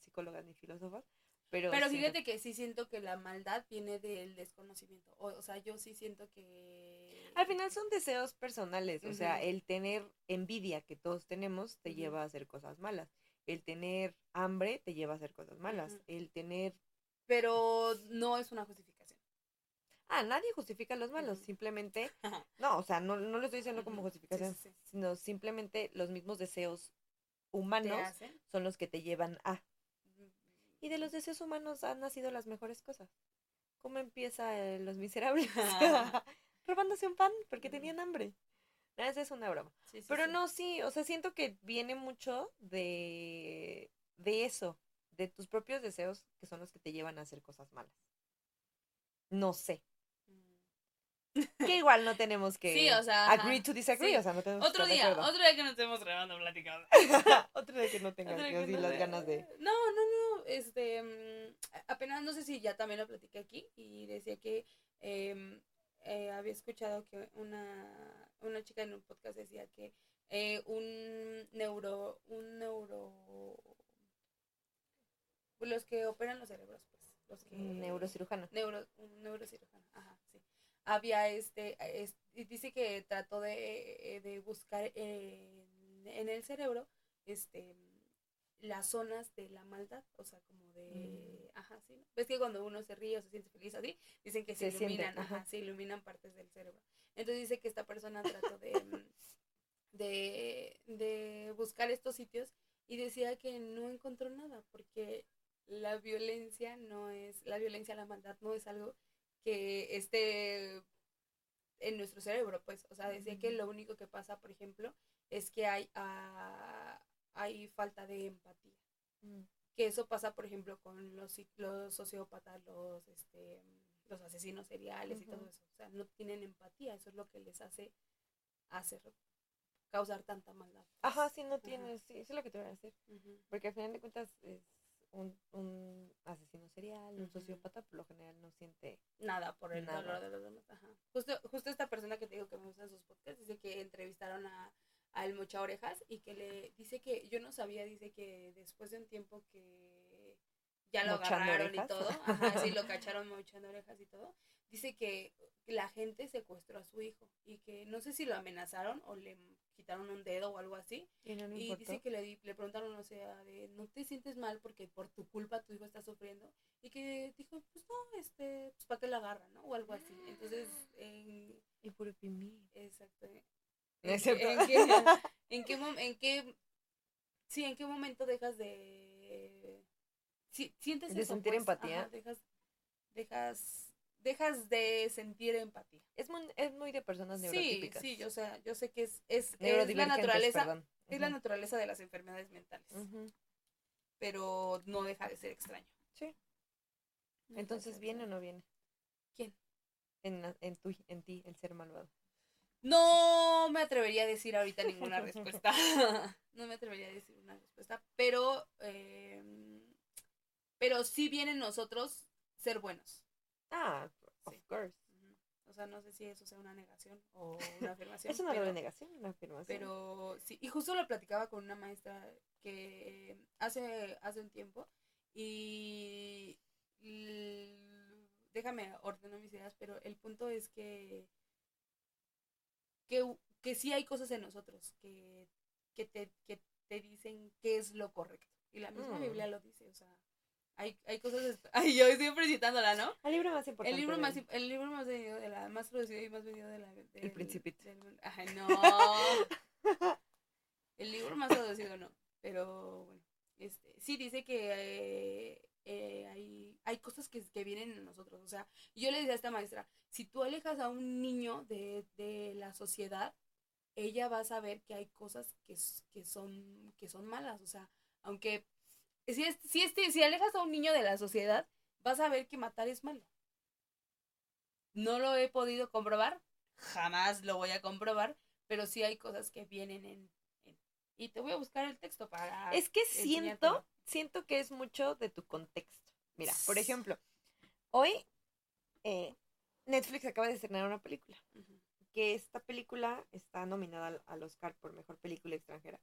psicólogas ni filósofas, pero... Pero fíjate que sí siento que la maldad viene del desconocimiento. O, sea, yo sí siento que... Al final son deseos personales. O sea, el tener envidia que todos tenemos te lleva a hacer cosas malas. El tener hambre te lleva a hacer cosas malas. El tener... Pero no es una justificación. Ah, nadie justifica los malos, simplemente, no, o sea, no, no lo estoy diciendo como justificación, sino simplemente los mismos deseos humanos son los que te llevan a. Y de los deseos humanos han nacido las mejores cosas. ¿Cómo empieza Los Miserables? Robándose un pan porque tenían hambre. Esa es una broma. Pero no, sí, o sea, siento que viene mucho de, de eso, de tus propios deseos, que son los que te llevan a hacer cosas malas. No sé. Que igual no tenemos que sí, o sea, agree to disagree, o sea, no tenemos Otro día, otro día que no estemos grabando platicando. otro día que no tengas así las ganas de No, no, no, este mm, apenas no sé si ya también lo platiqué aquí y decía que em, eh, había escuchado que una una chica en un podcast decía que eh, un neuro un neuro los que operan los cerebros pues los que neurocirujano. Neuro un neurocirujano ajá sí. Había este, dice que trató de, eh, de buscar en, el cerebro este las zonas de la maldad, o sea, como de, mm. ajá, sí, ¿no? ves que cuando uno se ríe o se siente feliz así, dicen que se, iluminan, ajá, se iluminan partes del cerebro. Entonces dice que esta persona trató de, de, de buscar estos sitios y decía que no encontró nada porque la violencia no es, la violencia, la maldad no es algo que esté en nuestro cerebro, pues, o sea, decía que lo único que pasa, por ejemplo, es que hay, ah, hay falta de empatía. Mm. Que eso pasa, por ejemplo, con los, los sociópatas, los, este, los asesinos seriales y todo eso. O sea, no tienen empatía, eso es lo que les hace hacer causar tanta maldad. Ajá, sí, no tienes, sí, eso es lo que te voy a decir. Porque al final de cuentas es un, un asesino serial, un sociópata, por lo general no siente nada por el dolor de los demás. Ajá. Justo, justo esta persona que te digo que me gusta en sus podcasts dice que entrevistaron a al Mocha Orejas y que le dice que yo no sabía, dice que después de un tiempo que ya lo agarraron y todo, ajá, sí, lo cacharon mochando orejas y todo, dice que la gente secuestró a su hijo y que no sé si lo amenazaron o le quitaron un dedo o algo así. Y, dice que le, le preguntaron, o sea, de, ¿no te sientes mal porque por tu culpa tu hijo está sufriendo? Y que dijo, pues no, este, pues para que la agarra, ¿no? O algo así. Entonces, en... Y por mí. Exacto. ¿En, qué, en, qué, en qué, sí, en qué momento dejas de, si, sientes de sentir pues, empatía, dejas, dejas, dejas de sentir empatía. Es muy, es muy de personas neurotípicas. Sí, sí, o sea, yo sé que es, es, es la naturaleza, es la naturaleza de las enfermedades mentales, pero no deja de ser extraño. Sí. Entonces, ¿viene o no viene? ¿Quién? En, en, tu, en ti, el ser malvado. No me atrevería a decir ahorita ninguna respuesta. no me atrevería a decir una respuesta. Pero, eh, pero sí viene en nosotros ser buenos. Ah, of course. O sea, no sé si eso sea una negación o una afirmación. es una pero, negación, una afirmación. Pero sí, y justo lo platicaba con una maestra que hace, hace un tiempo y, y déjame ordenar mis ideas, pero el punto es que que, que sí hay cosas en nosotros que, que, te, que te dicen qué es lo correcto. Y la misma mm. Biblia lo dice, o sea, hay, hay cosas... Ay, yo siempre citándola, ¿no? El libro más importante. El libro más, el libro más vendido de la, más producido y más vendido de la... el Principito. ay, no. el libro más producido no, pero bueno, este, sí dice que eh, eh, hay, hay cosas que, que, vienen en nosotros. O sea, yo le decía a esta maestra, si tú alejas a un niño de, de la sociedad, ella va a saber que hay cosas que, que, son, que son malas. O sea, aunque si, es, si, si alejas a un niño de la sociedad, vas a ver que matar es malo. No lo he podido comprobar, jamás lo voy a comprobar, pero sí hay cosas que vienen en... y te voy a buscar el texto para... Es que siento siento que es mucho de tu contexto. Mira, por ejemplo, hoy eh, Netflix acaba de estrenar una película. Que esta película está nominada al, Oscar por mejor película extranjera.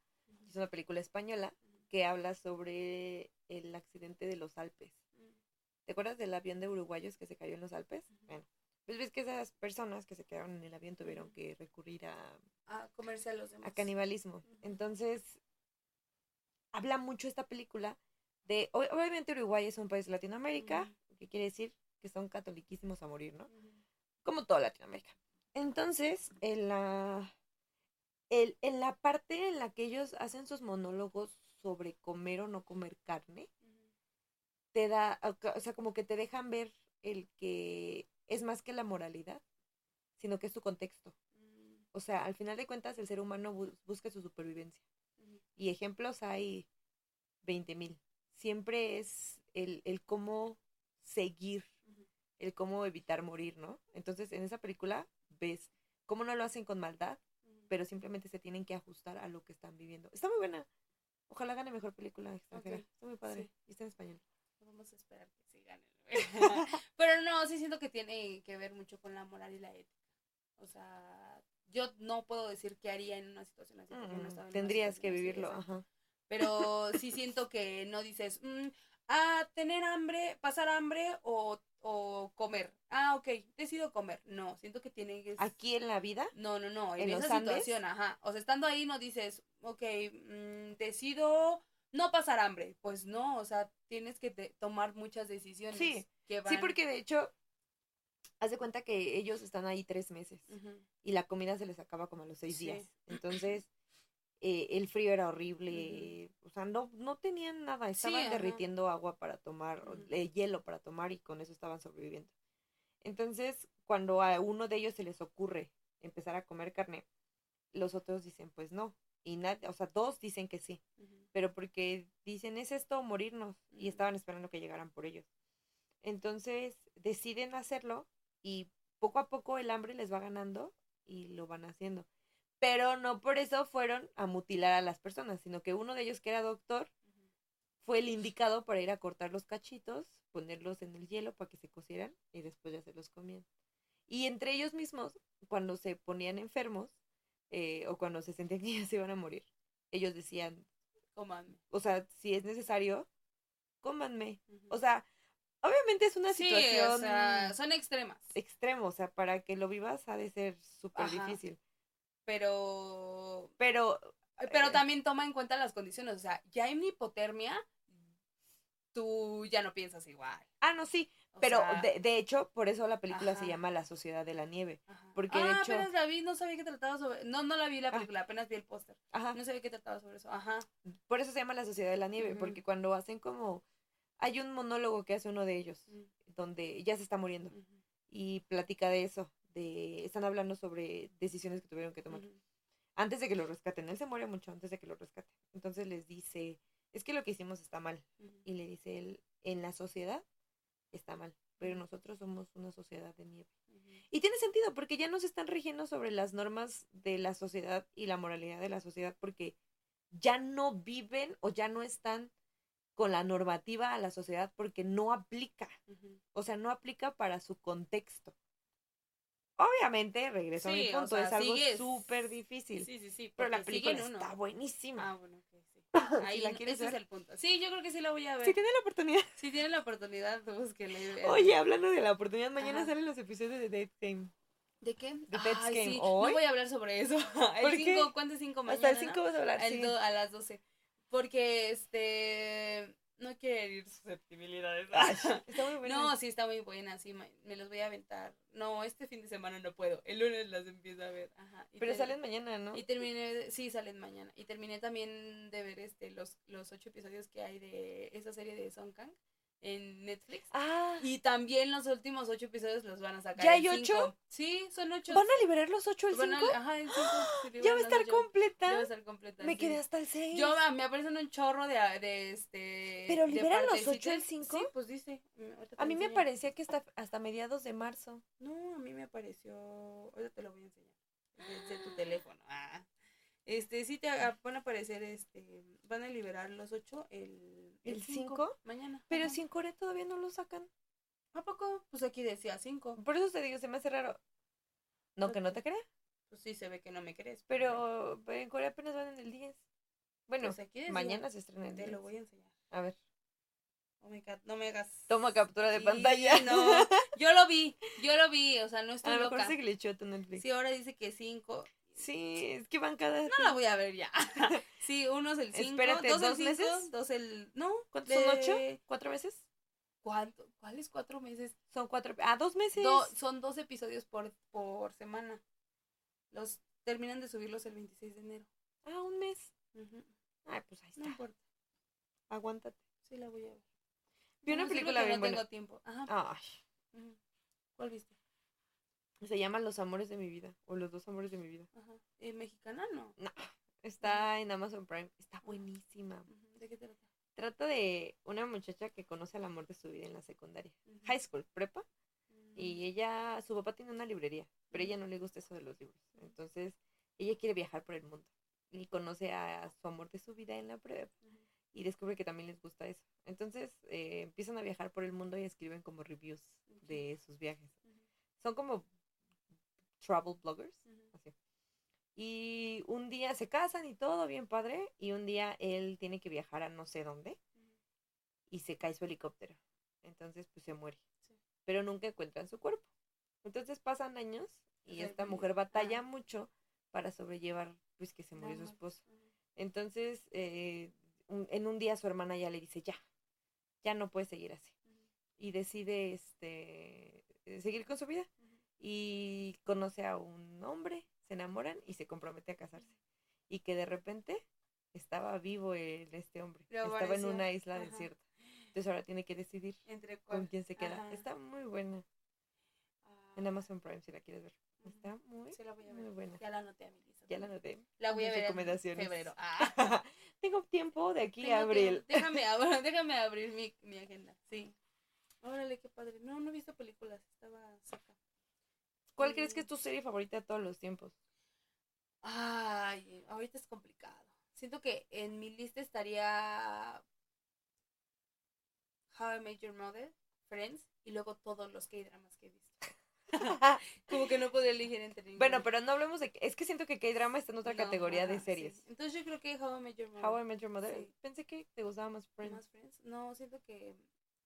Es una película española que habla sobre el accidente de los Alpes. ¿Te acuerdas del avión de uruguayos que se cayó en los Alpes? Bueno, pues ves que esas personas que se quedaron en el avión tuvieron que recurrir a... A comerse a los demás. A canibalismo. Entonces, habla mucho esta película de, obviamente Uruguay es un país de Latinoamérica, que quiere decir que son catoliquísimos a morir, ¿no? Como toda Latinoamérica. Entonces, en la, el, en la parte en la que ellos hacen sus monólogos sobre comer o no comer carne, te da, o sea, como que te dejan ver el que es más que la moralidad, sino que es tu contexto. O sea, al final de cuentas, el ser humano busca su supervivencia. Y ejemplos hay 20 mil. Siempre es el, el cómo seguir, el cómo evitar morir, ¿no? Entonces, en esa película ves cómo no lo hacen con maldad, pero simplemente se tienen que ajustar a lo que están viviendo. Está muy buena. Ojalá gane mejor película extranjera. Está muy padre. Y está en español. Vamos a esperar que sí gane. pero no, sí siento que tiene que ver mucho con la moral y la ética. O sea, yo no puedo decir qué haría en una situación así. Mm, tendrías que vivirlo, ajá. Pero sí siento que no dices, mm, ah, tener hambre, pasar hambre o, o comer. Ah, ok, decido comer. No, siento que tiene que... ¿Aquí en la vida? No, no, no, en, esa situación, ajá. O sea, estando ahí no dices, ok, mm, decido no pasar hambre. Pues no, o sea, tienes que tomar muchas decisiones. Sí, sí, porque de hecho, haz de cuenta que ellos están ahí tres meses y la comida se les acaba como a los seis días. Entonces, eh, el frío era horrible, o sea, no, no tenían nada, estaban derritiendo agua para tomar, eh, hielo para tomar y con eso estaban sobreviviendo. Entonces, cuando a uno de ellos se les ocurre empezar a comer carne, los otros dicen, pues no, y nadie, o sea, dos dicen que sí, pero porque dicen, es esto morirnos, y estaban esperando que llegaran por ellos. Entonces, deciden hacerlo y poco a poco el hambre les va ganando y lo van haciendo. Pero no por eso fueron a mutilar a las personas, sino que uno de ellos, que era doctor, fue el indicado para ir a cortar los cachitos, ponerlos en el hielo para que se cocieran y después ya se los comían. Y entre ellos mismos, cuando se ponían enfermos eh, o cuando se sentían que ya se iban a morir, ellos decían, cómanme. O sea, si es necesario, cómanme. O sea, obviamente es una situación. O sea, son extremas. Extremo, o sea, para que lo vivas ha de ser súper difícil. Pero. Pero. Pero eh, también toma en cuenta las condiciones. O sea, ya en hipotermia, tú ya no piensas igual. Ah, no, sí. pero de, de, hecho, por eso la película se llama La Sociedad de la Nieve. Porque ah, de hecho... apenas la vi, no sabía que trataba sobre... No, no la vi la ah. película, apenas vi el póster. Ajá. No sabía que trataba sobre eso. Ajá. Por eso se llama La Sociedad de la Nieve, porque cuando hacen como... Hay un monólogo que hace uno de ellos, donde ya se está muriendo. Y platica de eso, de... Están hablando sobre decisiones que tuvieron que tomar. Antes de que lo rescaten. Él se muere mucho antes de que lo rescaten. Entonces les dice es que lo que hicimos está mal. Y le dice él, en la sociedad está mal, pero nosotros somos una sociedad de nieve. Y tiene sentido, porque ya no se están rigiendo sobre las normas de la sociedad y la moralidad de la sociedad, porque ya no viven o ya no están con la normativa a la sociedad porque no aplica. O sea, no aplica para su contexto. Obviamente, regreso a mi punto, es algo súper difícil. Sí, sí, sí. Pero la película está buenísima. Ah, bueno, Ahí, la ese es el punto. Sí, yo creo que sí la voy a ver. Si tiene la oportunidad. Si tiene la oportunidad, búsquele. Oye, hablando de la oportunidad, mañana salen los episodios de Dead Game. ¿De qué? De Dead Game. Sí. No voy a hablar sobre eso. El 5, ¿cuánto es 5 mañana? Hasta el 5 vas a hablar, sí. A las 12. Porque, este, no quiero herir susceptibilidades. está muy buena. No, sí, está muy buena, sí, me los voy a aventar. No, este fin de semana no puedo, el lunes las empiezo a ver, ajá. Pero salen mañana, ¿no? Y terminé, sí, salen mañana. Y terminé también de ver este los, los ocho episodios que hay de esa serie de Song Kang en Netflix. Ah. Y también los últimos ocho episodios los van a sacar. ¿Ya hay ocho? Sí, son ocho. ¿Van a liberar los ocho el cinco? ajá, el cinco. ya va a estar completa. Ya va a estar completa. Me quedé hasta el seis. Yo, me aparecen un chorro de, de este. ¿Pero liberan los ocho el cinco? Sí, pues dice. A mí me parecía que hasta, hasta mediados de marzo. No, a mí me apareció. Ahorita te lo voy a enseñar. De tu teléfono. Ah. Este, sí te van a aparecer, este, van a liberar los ocho el... ¿El cinco? Mañana. Pero si en Corea todavía no lo sacan. ¿A poco? Pues aquí decía cinco. Por eso te digo, se me hace raro. No, que no te crea. Pues sí, se ve que no me crees. Pero, en Corea apenas van en el 10. Bueno, pues mañana se estrena el Te lo voy a enseñar. A ver. Oh my God, no me hagas. Toma captura de pantalla. No, yo lo vi, yo lo vi, o sea, no estoy A lo mejor se glitchó tu Netflix. Sí, ahora dice que cinco. Sí, es que van cada. No la voy a ver ya. sí, uno es el 5. Espérate, dos, el meses? Dos el. No. ¿Cuántos son ocho? ¿Cuatro meses? ¿Cuánto? ¿Cuáles cuatro meses? Son cuatro. Ah, dos meses. son dos episodios por, por semana. Los terminan de subirlos el 26 de enero. Ah, un mes. Ay, pues ahí está. No importa. Aguántate. Sí, la voy a ver. Vi una película bien no tengo tiempo. Ajá. Ay. ¿Cuál viste? Se llama Los Amores de mi vida. O Los Dos Amores de mi vida. Ajá. ¿Eh, ¿Mexicana no? No. Está en Amazon Prime. Está buenísima. ¿De qué trata? Trata de una muchacha que conoce al amor de su vida en la secundaria. High school, prepa. Y mm. ella, su papá tiene una librería, pero ella no le gusta eso de los libros. Entonces, ella quiere viajar por el mundo. Y conoce a su amor de su vida en la prepa. Y descubre que también les gusta eso. Entonces, eh, empiezan a viajar por el mundo y escriben como reviews de sus viajes. Son como travel bloggers. Así. Y un día se casan y todo bien padre. Y un día él tiene que viajar a no sé dónde. Y se cae su helicóptero. Entonces pues se muere. Pero nunca encuentran su cuerpo. Entonces pasan años y esta mujer batalla mucho para sobrellevar pues que se murió su esposo. Entonces eh, en un día su hermana ya le dice, ya, ya no puede seguir así. Y decide este, seguir con su vida. Y conoce a un hombre, se enamoran y se compromete a casarse. Y que de repente estaba vivo el, este hombre. estaba en una isla desierta. Entonces ahora tiene que decidir con quién se queda. Está muy buena. En ah. Amazon Prime, si la quieres ver. Está muy, muy buena. Ya la anoté a mi lista. Ya la anoté. La voy a ver en febrero. Ah. Tengo tiempo de aquí a abril. Déjame, déjame abrir mi, mi agenda. Sí. Órale, qué padre. No, no he visto películas. Estaba seca. ¿Cuál crees que es tu serie favorita de todos los tiempos? Ay, ahorita es complicado. Siento que en mi lista estaría How I Met Your Mother, Friends y luego todos los K-dramas que he visto. Como que no podría elegir entre ninguno. Bueno, pero no hablemos de. Es que siento que K-drama está en otra categoría de series. Entonces yo creo que How I Met Your Mother. How I Met Your Mother. Pensé que te gustaba más Friends. ¿Más Friends? No, siento que.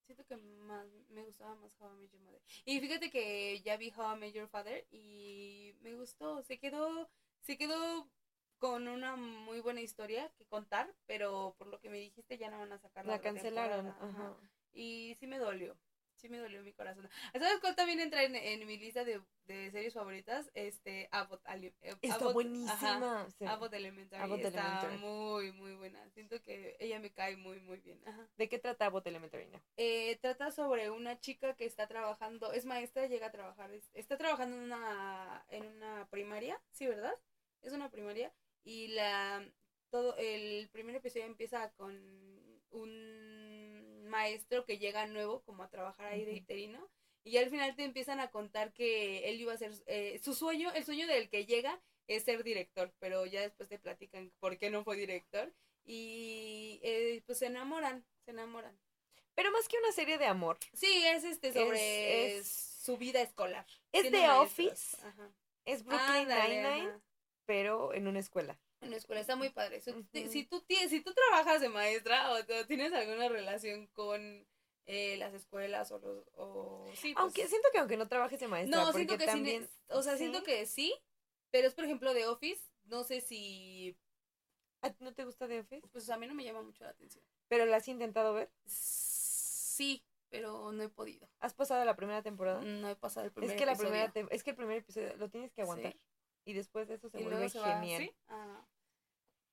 Siento que más me gustaba más How I Met Your Mother. Y fíjate que ya vi How I Met Your Father y me gustó. Se quedó. Se quedó con una muy buena historia que contar, pero por lo que me dijiste ya no van a sacar la, la cancelaron. Ajá. Y sí me dolió sí me dolió mi corazón. ¿Sabes cuál también entra en, mi lista de, series favoritas? Este, Abbott. Eh, está buenísima. Abbott Elementary. está muy, muy buena. Siento que ella me cae muy, muy bien. ¿De qué trata Abbott Elementary? Eh, trata sobre una chica que está trabajando, es maestra, llega a trabajar, está trabajando en una, en una primaria, ¿sí, verdad? Es una primaria. Y la, todo, el primer episodio empieza con un maestro que llega nuevo como a trabajar ahí de interino y al final te empiezan a contar que él iba a ser eh, su sueño, el sueño del que llega es ser director, pero ya después te platican por qué no fue director y eh, pues se enamoran, se enamoran. Pero más que una serie de amor. Sí, es este sobre su vida escolar. Es de Office. Es Brooklyn Nine-Nine, pero en una escuela en la escuela. Está muy padre. Si, tú, si tú trabajas de maestra o, tienes alguna relación con eh, las escuelas o los... O, sí, pues aunque siento que aunque no trabajes de maestra. No, siento que también, sí. O sea, siento que sí, pero es por ejemplo de Office. No sé si... ¿A ti no te gusta de Office? Pues a mí no me llama mucho la atención. ¿Pero la has intentado ver? Sí, pero no he podido. ¿Has pasado la primera temporada? No he pasado el primer es que La primera es que el primer episodio lo tienes que aguantar. Y después de eso se vuelve genial. Ah.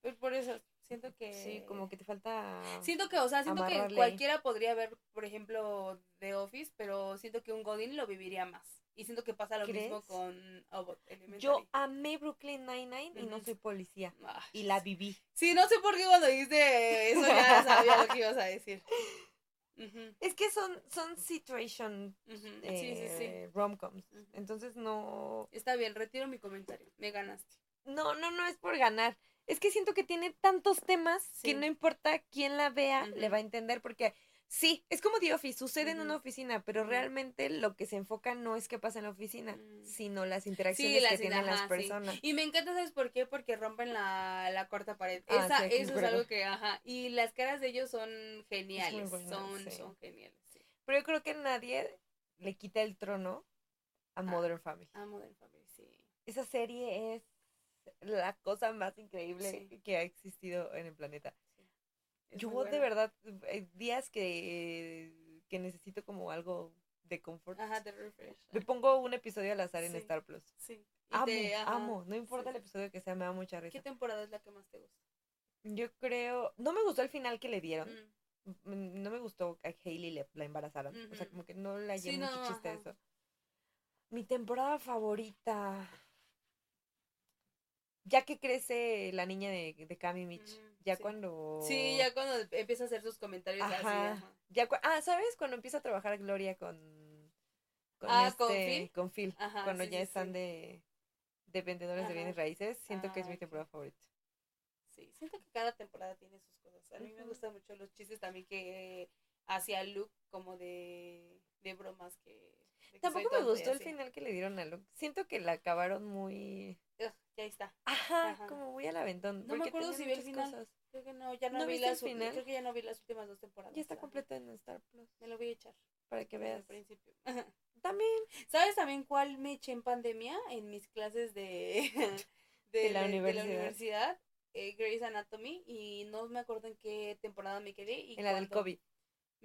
Pues por eso, siento que... Sí, como que te falta... Siento que, o sea, siento que cualquiera podría ver, por ejemplo, The Office, pero siento que un Godin lo viviría más. Y siento que pasa lo mismo con Abbott Yo amé Brooklyn Nine-Nine y no soy policía. y la viví. Sí, no sé por qué cuando dijiste eso ya sabía lo que ibas a decir. Es que son, son situation eh, rom-coms. Entonces no. Está bien, retiro mi comentario. Me ganaste. No, no, no es por ganar. Es que siento que tiene tantos temas que no importa quién la vea, le va a entender. Porque sí, es como The Office, sucede en una oficina, pero realmente lo que se enfoca no es qué pasa en la oficina, mm. sino las interacciones que tienen las personas. Y me encanta, ¿sabes por qué? Porque rompen la, la cuarta pared. Ah, Esa, eso es algo que, ajá. Y las caras de ellos son geniales. son, son geniales. Pero yo creo que nadie le quita el trono a Modern Family. A Modern Family, sí. Esa serie es la cosa más increíble que ha existido en el planeta. Yo de verdad, hay días que, que necesito como algo de confort. Ajá, de refresh. Me pongo un episodio al azar en Star Plus. Sí. Amo, amo. No importa el episodio que sea, me da mucha risa. ¿Qué temporada es la que más te gusta? Yo creo, no me gustó el final que le dieron. Mm. No me gustó que a Hailey le, la embarazaran. O sea, como que no la hallé mucho chiste eso. Mi temporada favorita ya que crece la niña de, de Cami Mitch, ya cuando... Sí, ya cuando empieza a hacer sus comentarios así. Ya ah, ¿sabes? Cuando empieza a trabajar Gloria con... Con ah, con este, Phil. Con Phil cuando ya están de, de vendedores de bienes raíces, siento que es mi ah, temporada favorita. Sí, siento que cada temporada tiene sus cosas. A mí me gustan mucho los chistes también que hacía Luke como de, de bromas que... Tampoco me gustó el final que le dieron a Luke. Siento que la acabaron muy ya está. Ajá, como muy al aventón. No me acuerdo si vi el final. Creo que no, ya no, vi las final? Creo que ya no vi las últimas dos temporadas. Ya está completa en Star Plus. Me lo voy a echar. Para que veas. Al principio. También. ¿Sabes también cuál me eché en pandemia? En mis clases de, de, la, universidad. eh, Grey's Anatomy y no me acuerdo en qué temporada me quedé. Y en la del COVID.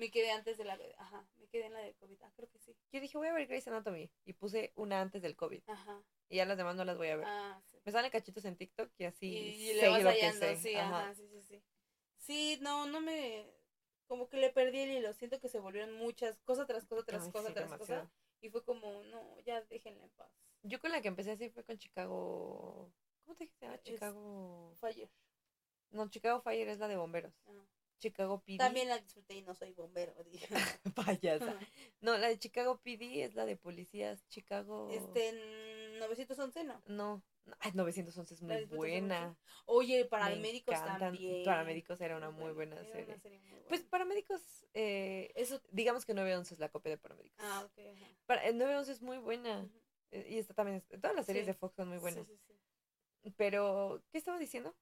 Me quedé antes de la. Ajá, me quedé en la del COVID. Ah, creo que sí. Yo dije, voy a ver Grey's Anatomy. Y puse una antes del COVID. Ajá. Y ya las demás no las voy a ver. Ah, sí. Me salen cachitos en TikTok y así. Y, le vas hallando, sí, ajá. sí, sí, sí. Sí, no, no me. Como que le perdí el hilo. Siento que se volvieron muchas, cosa tras cosa, tras cosa, tras cosa. Y fue como, no, ya déjenla en paz. Yo con la que empecé así fue con Chicago. ¿Cómo te dijiste? Chicago. Fire. No, Chicago Fire es la de bomberos. Ah. Chicago PD. También la disfruté y no soy bombero. Payasa. no, la de Chicago PD es la de policías. Chicago. Este, 911, ¿no? No. Ay, 911 es muy buena. Oye, paramédicos también. Paramédicos era una muy buena serie. Pues paramédicos, eh, eso, digamos que 911 es la copia de paramédicos. Ah, ok. Para, 911 es muy buena. Eh, y esta también, todas las series de Fox son muy buenas. Sí, sí, sí. Pero, ¿qué estaba diciendo?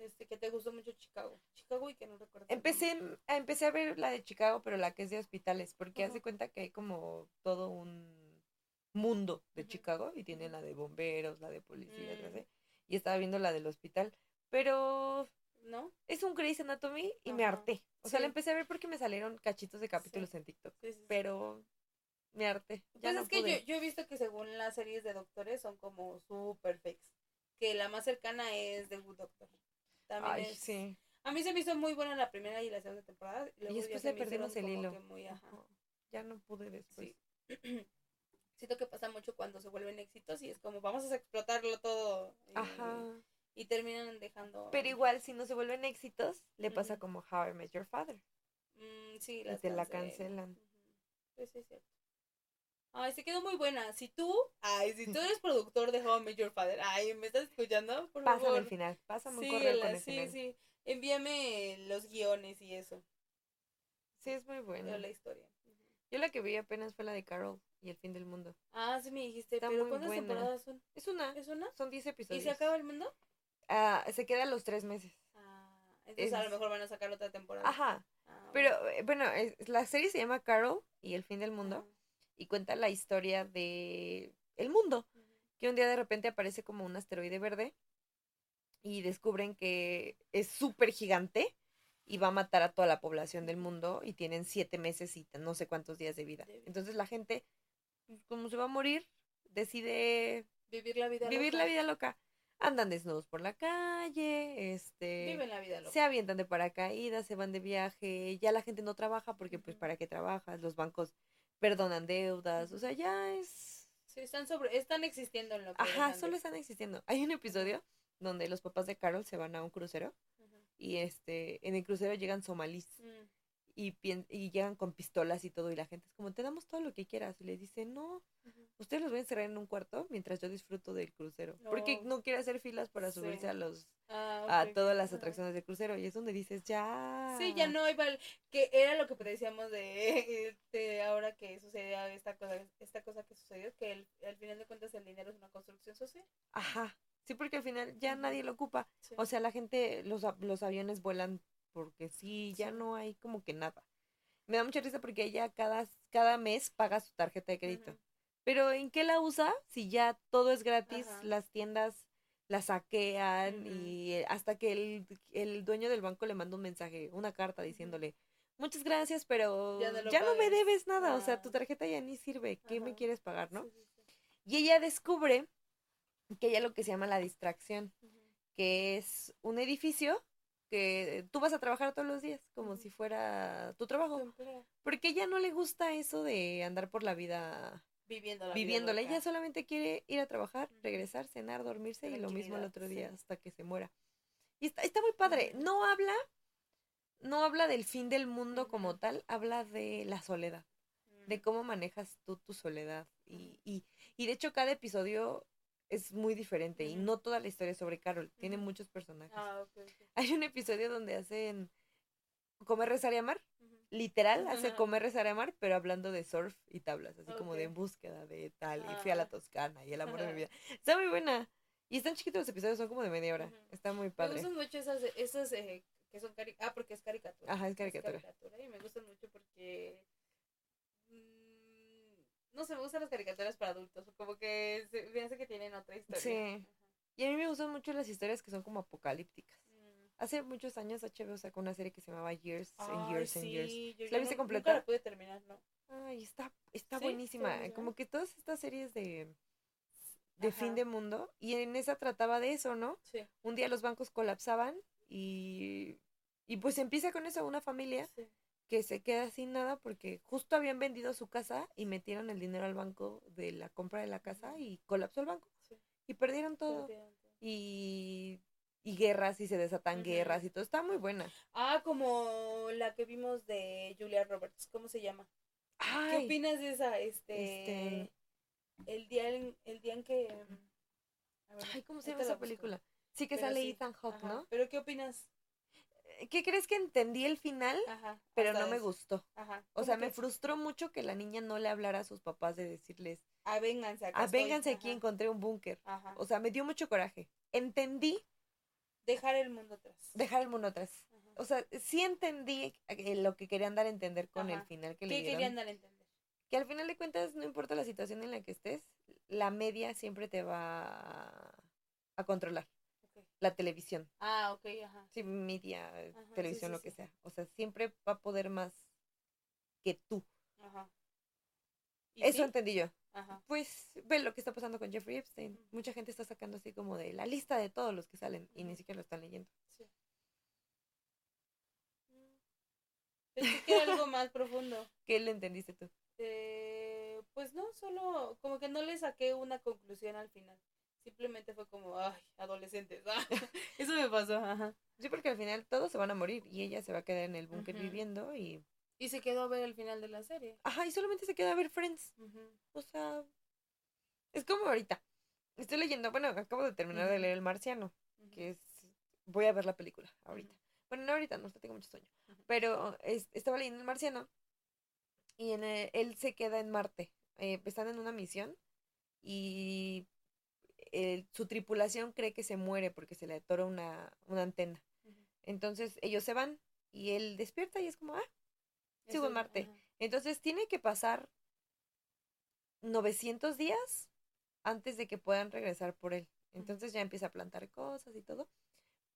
Este, que te gustó mucho Chicago. Chicago y que no recuerdo. Empecé, a, empecé a ver la de Chicago, pero la que es de hospitales, porque hace cuenta que hay como todo un mundo de Chicago y tiene la de bomberos, la de policías, mm. y estaba viendo la del hospital, pero ¿no? Es un Grey's Anatomy y me harté. O sea, la empecé a ver porque me salieron cachitos de capítulos en TikTok, pero me harté. pues es que yo, yo, he visto que según las series de doctores son como super fakes, que la más cercana es The Good Doctor. También Ay, sí. A mí se me hizo muy buena la primera y la segunda temporada. Y, después le perdimos el hilo. Ya no pude después. Siento que pasa mucho cuando se vuelven éxitos y es como vamos a explotarlo todo. Ajá. Y terminan dejando. Pero igual, si no se vuelven éxitos, le pasa como How I Met Your Father. Mm, sí, y te la cancelan. Sí, sí, cierto. Ay, se quedó muy buena. Si tú, ay, si tú eres productor de How I Met Your Father, ay, ¿me estás escuchando? Por Pásame el final, pásame un correo con el Sí, sí, envíame los guiones y eso. Sí, es muy bueno. la historia. Yo la que vi apenas fue la de Carol y el fin del mundo. Ah, sí me dijiste, pero ¿cuántas temporadas son? Es una. ¿Es una? Son 10 episodios. ¿Y se acaba el mundo? Ah, se queda los tres meses. Ah, entonces a lo mejor van a sacar otra temporada. Ajá. Ah, pero, eh, bueno, la serie se llama Carol y el fin del mundo y cuenta la historia de el mundo, que un día de repente aparece como un asteroide verde y descubren que es súper gigante y va a matar a toda la población del mundo y tienen siete meses y no sé cuántos días de vida. Entonces la gente, pues, como se va a morir, decide vivir la vida vivir la vida loca. Andan desnudos por la calle, este, viven la vida loca. se avientan de paracaídas, se van de viaje, ya la gente no trabaja porque pues para qué trabajas, los bancos perdonan deudas, o sea, ya es... Sí, están sobre, están existiendo en lo que Ajá, solo están existiendo. Hay un episodio donde los papás de Carol se van a un crucero y este, en el crucero llegan somalíes. Mm y, y llegan con pistolas y todo y la gente es como, te damos todo lo que quieras. Y le dice, no, ustedes los voy a encerrar en un cuarto mientras yo disfruto del crucero. Porque no quiere hacer filas para subirse a los... Ah, a todas las atracciones del crucero y es donde dices ya sí ya no igual que era lo que decíamos de, de ahora que sucedía esta cosa esta cosa que sucedió que al final de cuentas el dinero es una construcción social. Ajá sí porque al final ya nadie lo ocupa o sea la gente los, los aviones vuelan porque sí, ya no hay como que nada. Me da mucha risa porque ella cada, cada mes paga su tarjeta de crédito. Pero ¿en qué la usa? Si ya todo es gratis, las tiendas la saquean y eh, hasta que el, el, dueño del banco le manda un mensaje, una carta diciéndole, muchas gracias, pero ya no, me debes nada, o sea, tu tarjeta ya ni sirve, ¿qué me quieres pagar, no? Y ella descubre que ella lo que se llama la distracción, que es un edificio que tú vas a trabajar todos los días como si fuera tu trabajo. Porque ella no le gusta eso de andar por la vida viviéndola. Viviéndola. ella solamente quiere ir a trabajar, regresar, cenar, dormirse y lo mismo el otro día hasta que se muera. Y está, está muy padre. No habla, no habla del fin del mundo como tal, habla de la soledad, de cómo manejas tú tu soledad. Y, y, y de hecho cada episodio es muy diferente y no toda la historia es sobre Carol, tiene muchos personajes. Ah, Hay un episodio donde hacen comer, rezar y amar, literal, hace comer, rezar y amar, pero hablando de surf y tablas, así como de búsqueda de tal, y fui a la Toscana y el amor de mi vida. Está muy buena. Y están chiquitos los episodios, son como de media hora. Está muy padre. Me gustan mucho esas, esas eh, que son cari ah, porque es caricatura. Ajá, es caricatura. Es caricatura y me gustan mucho porque no sé, me gustan las caricaturas para adultos, como que me hace que tienen otra historia. Sí. Y a mí me gustan mucho las historias que son como apocalípticas. Mm. Hace muchos años HBO sacó una serie que se llamaba Years and Years and Years. ¿La viste completa? la pude terminar, ¿no? Ay, está, está buenísima. Como que todas estas series de, de fin de mundo, y en esa trataba de eso, ¿no? Sí. Un día los bancos colapsaban y, y pues empieza con eso una familia que se queda sin nada porque justo habían vendido su casa y metieron el dinero al banco de la compra de la casa y colapsó el banco. Y perdieron todo. Y, y guerras y se desatan guerras y todo. Está muy buena. Ah, como la que vimos de Julia Roberts. ¿Cómo se llama? ¿Qué opinas de esa? Este, este... El, día en, el día en que... Ay, ¿cómo se llama esa película? Sí que sale Ethan Hawke, ¿no? ¿Pero qué opinas? ¿Qué crees que entendí el final? pero no me gustó. O sea, me frustró mucho que la niña no le hablara a sus papás de decirles. Avénganse acá. Avénganse aquí, encontré un búnker. O sea, me dio mucho coraje. Entendí. Dejar el mundo atrás. Dejar el mundo atrás. O sea, sí entendí eh, lo que querían dar a entender con el final que le dieron. ¿Qué querían dar a entender? Que al final de cuentas, no importa la situación en la que estés, la media siempre te va a controlar la televisión. Ah, ok, ajá. Sí, media, televisión, lo que sea. O sea, siempre va a poder más que tú. Ajá. Eso entendí yo. Ajá. Pues ve lo que está pasando con Jeffrey Epstein. Mucha gente está sacando así como de la lista de todos los que salen y ni siquiera lo están leyendo. Sí. Es que algo más profundo. ¿Qué le entendiste tú? Eh, pues no, solo como que no le saqué una conclusión al final. Simplemente fue como, ay, adolescentes. Ah, eso me pasó, ajá. Sí, porque al final todos se van a morir y ella se va a quedar en el búnker viviendo y... Y se quedó a ver el final de la serie. Ajá, y solamente se queda a ver Friends. O sea, es como ahorita. Estoy leyendo, bueno, acabo de terminar de leer El Marciano, que es... Voy a ver la película ahorita. Bueno, no ahorita, no, tengo mucho sueño. Pero estaba leyendo El Marciano y en él se queda en Marte. Eh, están en una misión y su tripulación cree que se muere porque se le atora una, una antena. Entonces ellos se van y él despierta y es como, ah, sigo en Marte. Entonces tiene que pasar 900 días antes de que puedan regresar por él. Entonces ya empieza a plantar cosas y todo.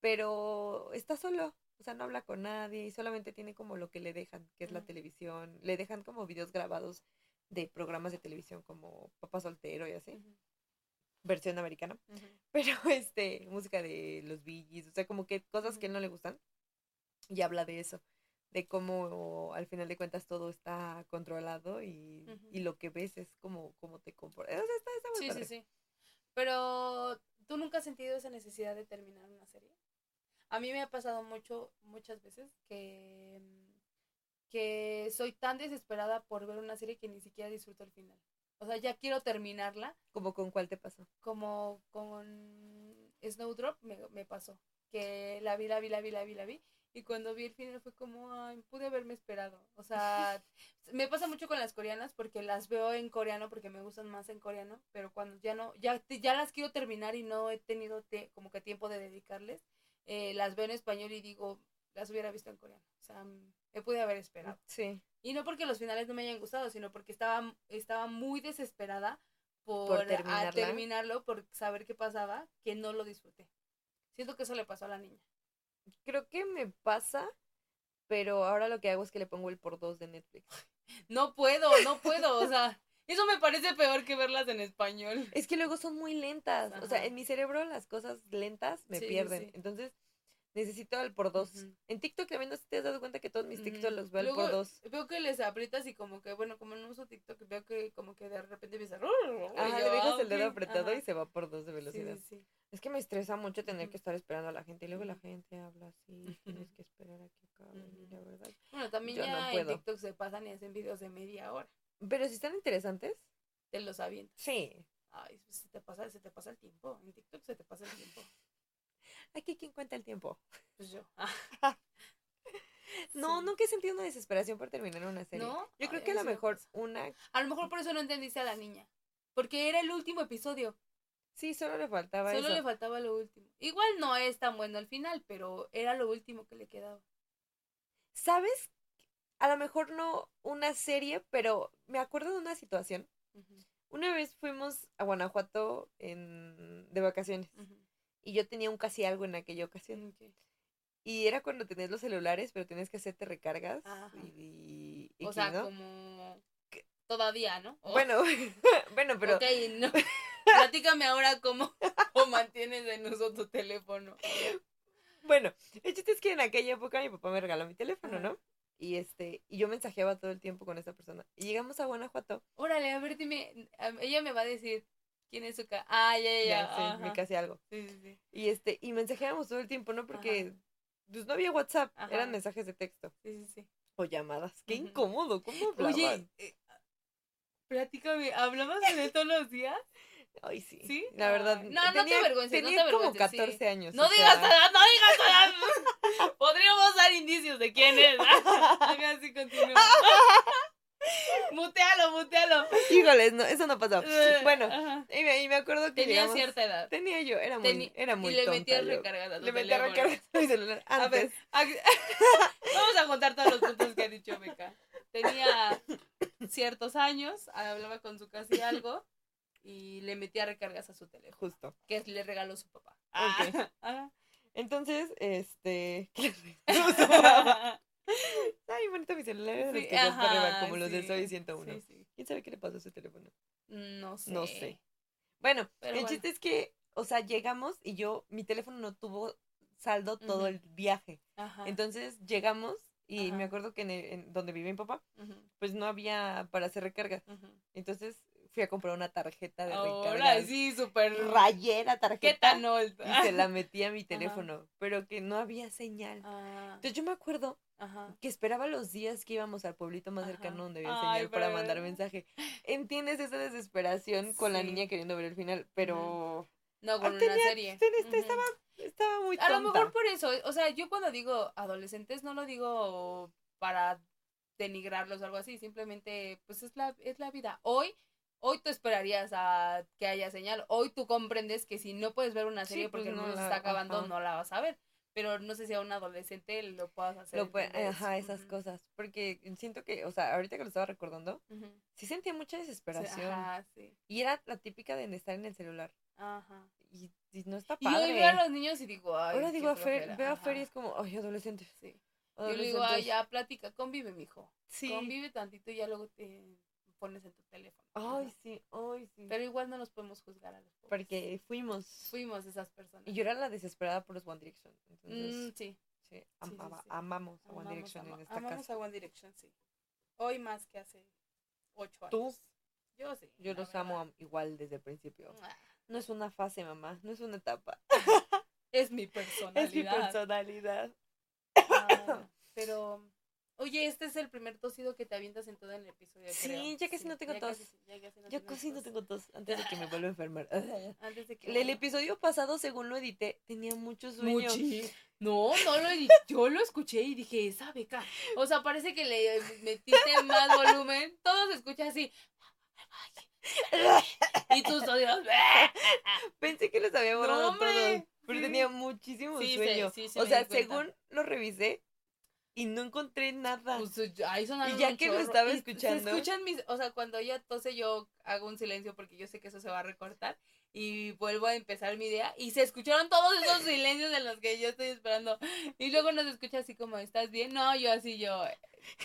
Pero está solo, o sea, no habla con nadie y solamente tiene como lo que le dejan, que es la televisión. Le dejan como videos grabados de programas de televisión como Papá Soltero y así versión americana, pero este, música de los Bee o sea, como que cosas que no le gustan, y habla de eso, de cómo al final de cuentas todo está controlado y, y lo que ves es como, como te comportas. O sea, está, está muy sí, sí, sí. Pero, ¿tú nunca has sentido esa necesidad de terminar una serie? A mí me ha pasado mucho, muchas veces que, que soy tan desesperada por ver una serie que ni siquiera disfruto el final. O sea, ya quiero terminarla. ¿Cómo con cuál te pasó? Como con Snowdrop me, me pasó. Que la vi, la vi, la vi, la vi, la vi. Y cuando vi el final fue como, ay, pude haberme esperado. O sea, me pasa mucho con las coreanas porque las veo en coreano porque me gustan más en coreano, pero cuando ya no, ya, ya las quiero terminar y no he tenido como que tiempo de dedicarles, eh, las veo en español y digo, las hubiera visto en coreano. O sea, me pude haber esperado. Sí. Y no porque los finales no me hayan gustado, sino porque estaba, estaba muy desesperada por, terminarlo, por saber qué pasaba, que no lo disfruté. Siento que eso le pasó a la niña. Creo que me pasa, pero ahora lo que hago es que le pongo el por dos de Netflix. No puedo, no puedo, o sea, eso me parece peor que verlas en español. Es que luego son muy lentas, o sea, en mi cerebro las cosas lentas me pierden. Entonces, necesito al por dos. En TikTok también no te has dado cuenta que todos mis TikTok los veo al por dos. Veo que les aprietas y como que, bueno, como no uso TikTok, veo que como que de repente empieza. Ajá, le dejas el dedo apretado y se va por dos de velocidad. Es que me estresa mucho tener que estar esperando a la gente y luego la gente habla así, tienes que esperar a que acabe la verdad. Bueno, también ya en TikTok se pasan y hacen videos de media hora. Pero si están interesantes. Te los avientas. Sí. Ay, se te pasa, se te pasa el tiempo. En TikTok se te pasa el tiempo. Aquí, ¿quién cuenta el tiempo? Pues yo. no, nunca he sentido una desesperación por terminar una serie. ¿No? Yo creo que a lo mejor una... A lo mejor por eso no entendiste a la niña. Porque era el último episodio. Sí, solo le faltaba Solo le faltaba lo último. Igual no es tan bueno al final, pero era lo último que le quedaba. ¿Sabes? A lo mejor no una serie, pero me acuerdo de una situación. Una vez fuimos a Guanajuato en... de vacaciones. Y yo tenía un casi algo en aquella ocasión. Y era cuando tenías los celulares, pero tenías que hacerte recargas. Y, o sea, como todavía, ¿no? Bueno, bueno, pero... Ok, no. Platícame ahora cómo, cómo mantienes en uso tu teléfono. Bueno, el chiste es que en aquella época mi papá me regaló mi teléfono, ¿no? Y este, y yo mensajeaba todo el tiempo con esa persona. Y llegamos a Guanajuato. Órale, a ver, dime, ella me va a decir quién es su casa. Ah, ya, ya, ya. Sí, me casi algo. Sí, sí, sí. Y este, y mensajeábamos todo el tiempo, ¿no? Porque pues no había WhatsApp, eran mensajes de texto. Sí, sí, sí. O llamadas. Qué incómodo, ¿cómo hablaban? Oye, eh, platícame, ¿hablabas de todos los días? Ay, sí. ¿Sí? La verdad. No, no te avergüences. Tenía no como 14 años. No digas edad, no digas edad. Podríamos dar indicios de quién es. Así, continúa. mutealo, mutealo. Híjoles, no, eso no pasó. Eh, bueno, y me, y me, acuerdo que. Tenía cierta edad. Tenía yo, era muy, era muy Y le metías recargada. Le metía recargada a mi celular. A ver, vamos a contar todos los puntos que ha dicho Beca. Tenía ciertos años, hablaba con su casi algo y le metía recargas a su teléfono. Justo. Que le regaló su papá. Ah, Entonces, este. Ay, bonito mi celular. Sí, como los del Soy 101. ¿Quién sabe qué le pasó a ese teléfono? No sé. No sé. Bueno, el chiste es que, o sea, llegamos y yo, mi teléfono no tuvo saldo todo el viaje. Ajá. Entonces llegamos y me acuerdo que en, donde vive mi papá, pues no había para hacer recarga. Entonces fui a comprar una tarjeta de recarga. sí, súper rayera tarjeta. Y se la metí a mi teléfono, pero que no había señal. Ah. Entonces yo me acuerdo que esperaba los días que íbamos al pueblito más cercano donde había señal para mandar mensaje. Entiendes esa desesperación con la niña queriendo ver el final, pero... No, con ah, una serie. estaba, estaba muy tonta. A lo mejor por eso, o sea, yo cuando digo adolescentes no lo digo para denigrarlos o algo así, simplemente pues es la, es la vida. Hoy Hoy tú esperarías a que haya señal. Hoy tú comprendes que si no puedes ver una serie porque pues no, la, está acabando, no la vas a ver. Pero no sé si a un adolescente lo puedas hacer. Lo ajá, esas cosas. Porque siento que, o sea, ahorita que lo estaba recordando, sí sentía mucha desesperación. ajá, sí. Y era la típica de estar en el celular. Ajá. Y, no está padre. Y hoy veo a los niños y digo, ay. Ahora digo, a Fer, veo a Fer y es como, ay, adolescente. Sí. Yo le digo, ay, ya platica, convive, mijo. Sí. Convive tantito y ya luego te pones en tu teléfono. Ay, sí, ay, sí. Pero igual no nos podemos juzgar a los pobres. Porque fuimos. Fuimos esas personas. Y yo era la desesperada por los One Direction. Entonces, mm, sí. Sí, amamos a One Direction en esta amamos a One Direction, sí. Hoy más que hace ocho años. ¿Tú? Yo sí. Yo los amo igual desde el principio. Ah. No es una fase, mamá, no es una etapa. es mi personalidad. Es mi personalidad. Ah, pero Oye, este es el primer tosido que te avientas en todo el episodio. Sí, ya casi no tengo tos. Yo casi no tengo tos antes de que me vuelva a enfermar. antes de que el, episodio pasado, según lo edité, tenía muchos sueños. No, no lo edité. Yo lo escuché y dije, esa beca. O sea, parece que le metiste más volumen. Todo se escucha así. y tus odios. Pensé que los había borrado todos. Pero tenía muchísimos sueños. o sea, según lo revisé, y no encontré nada. Pues, eh, ahí y ya que lo estaba escuchando. Se escuchan mis, o sea, cuando ella tose yo hago un silencio porque yo sé que eso se va a recortar y vuelvo a empezar mi idea y se escucharon todos esos silencios en los que yo estoy esperando y luego nos escucha así como, ¿estás bien? No, yo así yo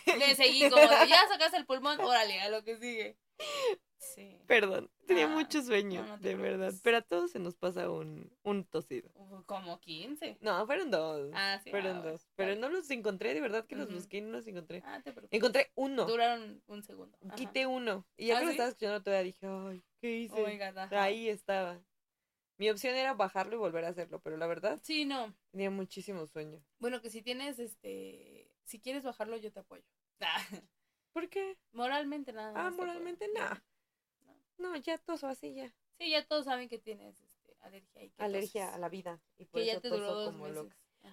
le seguí como, ya sacas el pulmón, órale, a lo que sigue. Sí. Perdón, tenía ah, muchos sueños, de verdad. Pero a todos se nos pasa un, un tosido. Como 15. No, fueron dos. Ah, sí. Fueron ah, dos. Pero no los encontré, de verdad que los busqué y no los encontré. Ah, te encontré uno. Duraron un segundo. Quité uno. Y ya que lo estaba escuchando todavía dije, ay, ¿qué hice? Oh Ahí estaba. Mi opción era bajarlo y volver a hacerlo, pero la verdad. Sí, no. Tenía muchísimo sueño. Bueno, que si tienes, este, si quieres bajarlo, yo te apoyo. ¿Por qué? Moralmente nada. Ah, moralmente nada. No, ya todos así ya. Sí, ya todos saben que tienes este, alergia. Y alergia a la vida. Y que ya te duró dos meses.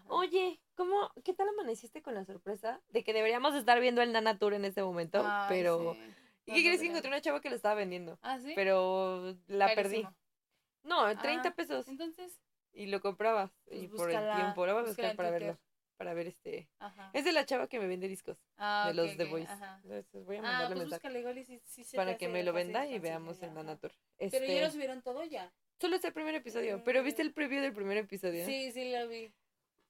Oye, ¿cómo, ¿qué tal amaneciste con la sorpresa de que deberíamos estar viendo el Nana Tour en este momento? pero... ¿Y qué crees que encontré una chava que lo estaba vendiendo? Ah, sí. Pero la perdí. No, 30 ah, pesos. Entonces. Y lo comprabas. Pues y por el tiempo. Ahora voy a buscar para verlo para ver este. Es de la chava que me vende discos. Ah, de los The Voice. Entonces voy a ah, mandarle pues mensaje. para que me lo venda y veamos en la. Pero ya lo este subieron todo ya. Solo es el primer episodio, pero ¿viste el preview del primer episodio? Sí, sí lo vi.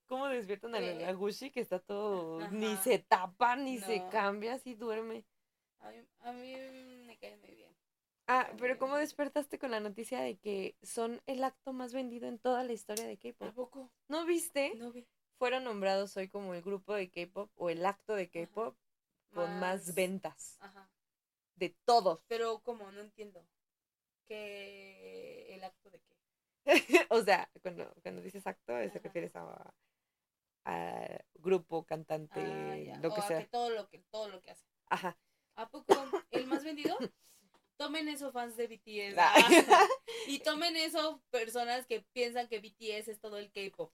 ¿Cómo despiertan a la Gushi que está todo, ni se tapa, ni se cambia, así duerme? A mí, me cae muy bien. Ah, pero ¿cómo despertaste con la noticia de que son el acto más vendido en toda la historia de K-pop? poco? ¿No viste? No vi. Fueron nombrados hoy como el grupo de K-pop o el acto de K-pop con más... ventas. Ajá. De todos. Pero, ¿cómo? No entiendo. ¿Qué el acto de qué? o sea, cuando, cuando dices acto, se refieres a grupo, cantante, ah, lo que sea. Que todo lo que todo lo que hace. Ajá. ¿A poco el más vendido? Tomen eso fans de BTS. Ah. y tomen eso personas que piensan que BTS es todo el K-pop.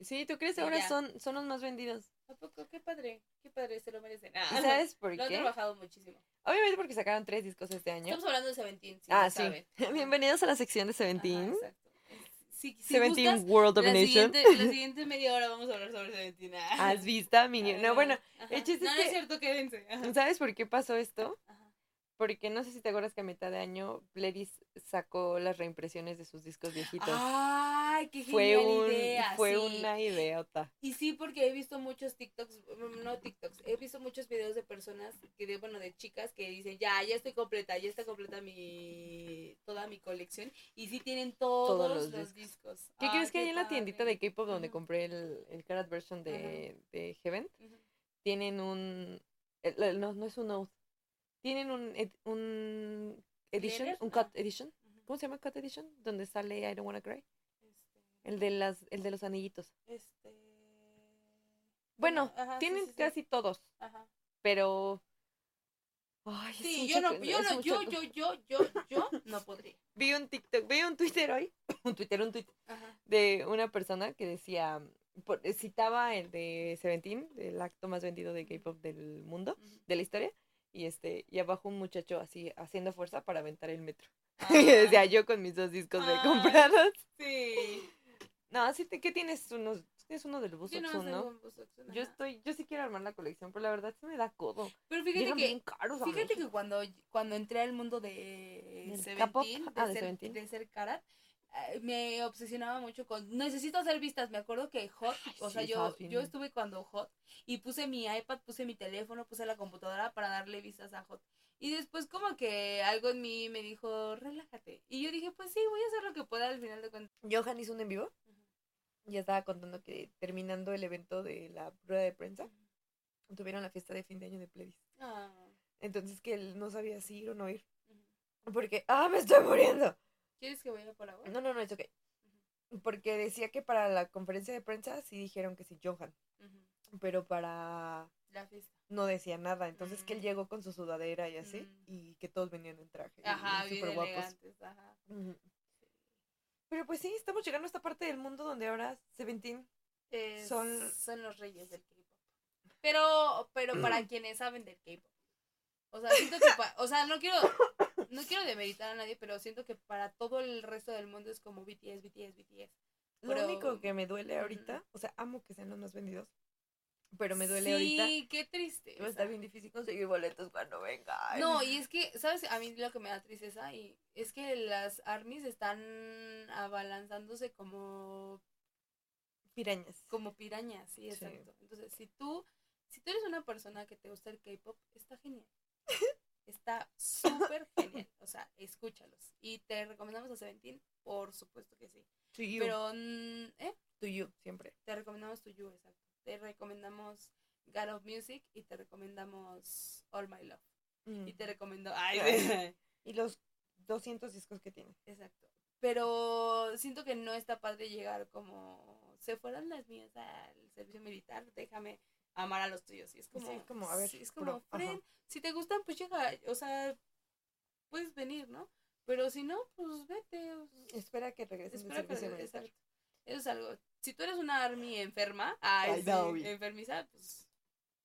Sí, ¿tú crees que ahora son, son los más vendidos? ¿A poco? Qué padre, qué padre, se lo merecen. Ah, ¿Sabes por qué? Lo han trabajado muchísimo. Obviamente porque sacaron tres discos este año. Estamos hablando de Seventeen, ah, sí. Bienvenidos a la sección de Seventeen. exacto si, Seventeen World Domination. La siguiente, la siguiente media hora vamos a hablar sobre Seventeen. ¿Has visto, mi No, bueno, el chiste no, es, que, es cierto, quédense. ¿Sabes por qué pasó esto? Porque no sé si te acuerdas que a mitad de año Pledis sacó las reimpresiones de sus discos viejitos. ¡Ay, qué fue un, idea! Fue una ideota. Y sí, porque he visto muchos TikToks, mm, no TikToks, he visto muchos videos de personas, que de, bueno, de chicas que dicen, ya, ya estoy completa, ya está completa mi, toda mi colección. Y sí tienen todos, los, discos. ¿Qué crees que hay en la tiendita de K-pop donde compré el, el version de, de Heaven? Tienen un, no, no es un Oath tienen un, un edition, un cut edition. ¿Cómo se llama cut edition? Donde sale I Don't Wanna Cry. Este... El de las, el de los anillitos. Este. Bueno, tienen casi todos. Ajá. Pero. Ay, sí, yo no, yo no, yo, yo, yo, yo, yo no podría. Vi un TikTok, vi un Twitter hoy, un Twitter, un tweet de una persona que decía, citaba el de Seventeen, el acto más vendido de K-pop del mundo, de la historia, y este y abajo un muchacho así haciendo fuerza para aventar el metro. y decía yo con mis dos discos de comprados. Sí. No, así te, ¿qué tienes unos tienes uno del Busoxun, ¿no? yo estoy yo sí quiero armar la colección, pero la verdad se me da codo. Pero fíjate que fíjate que cuando cuando entré al mundo de Seventeen, de, ah, ser, de ser Karat, me obsesionaba mucho con necesito hacer vistas me acuerdo que Hot o sea yo yo estuve cuando Hot y puse mi iPad puse mi teléfono puse la computadora para darle vistas a Hot. Y después como que algo en mí me dijo relájate y yo dije pues sí voy a hacer lo que pueda al final de cuentas Johan hizo un en vivo. Ya estaba contando que terminando el evento de la prueba de prensa tuvieron la fiesta de fin de año de Pledis ah. entonces que él no sabía si ir o no ir. Porque ah me estoy muriendo ¿Quieres que vaya por agua? No, no, no, es ok. Porque decía que para la conferencia de prensa sí dijeron que sí, Johan. Pero para... La fiesta. No decía nada. Entonces que él llegó con su sudadera y así. Y que todos venían en traje. Ajá, súper guapos. Ajá. Pero pues sí, estamos llegando a esta parte del mundo donde ahora Seventeen son... son los reyes del K-pop. Pero, pero para quienes saben del K-pop. O sea, siento que... o sea, no quiero no quiero demeritar a nadie, pero siento que para todo el resto del mundo es como BTS, BTS, BTS. Lo único que me duele ahorita, o sea, amo que sean los más vendidos, pero me duele ahorita. Sí, qué triste. Va a estar bien difícil conseguir boletos cuando venga. No, y es que, ¿sabes? A mí lo que me da tristeza y es que las armies están abalanzándose como pirañas. Como pirañas, sí, exacto. Entonces, si tú si tú eres una persona que te gusta el K-pop, está genial. Está súper genial. O sea, escúchalos. Y te recomendamos a Seventeen, por supuesto que sí. To you. Pero, mm, ¿eh? To you, siempre. Te recomendamos To You, exacto. Te recomendamos God of Music y te recomendamos All My Love. Y te recomiendo. Ay, y los 200 discos que tiene. Exacto. Pero siento que no está padre llegar como. Se fueron las mías al servicio militar, déjame amar a los tuyos. Y es como, como a ver, es como, friend, si te gustan, pues llega, o sea, puedes venir, ¿no? Pero si no, pues vete. Espera que regresen Espera que Eso es algo. Si tú eres una army enferma, ay, sí, enfermiza, pues,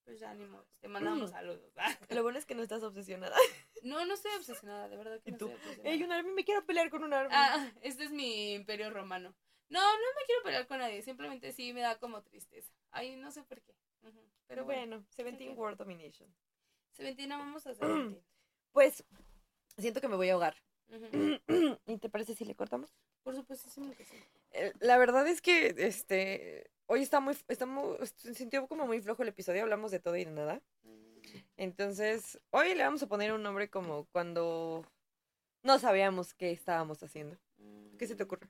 pues ya ni modo. Te mandamos saludos. Lo bueno es que no estás obsesionada. No, no estoy obsesionada, de verdad que no estoy obsesionada. Ey, un army, me quiero pelear con un army. Ah, este es mi imperio romano. No, no me quiero pelear con nadie, simplemente sí me da como tristeza. Ay, no sé por qué. Pero bueno, Seventeen World Domination. Seventeen, vamos a Seventeen. Pues siento que me voy a ahogar. ¿Y te parece si le cortamos? Por supuesto que sí. Eh, la verdad es que este hoy está muy, está muy, se sintió como muy flojo el episodio, hablamos de todo y de nada. Mm. Entonces, hoy le vamos a poner un nombre como cuando no sabíamos qué estábamos haciendo. ¿Qué se te ocurre?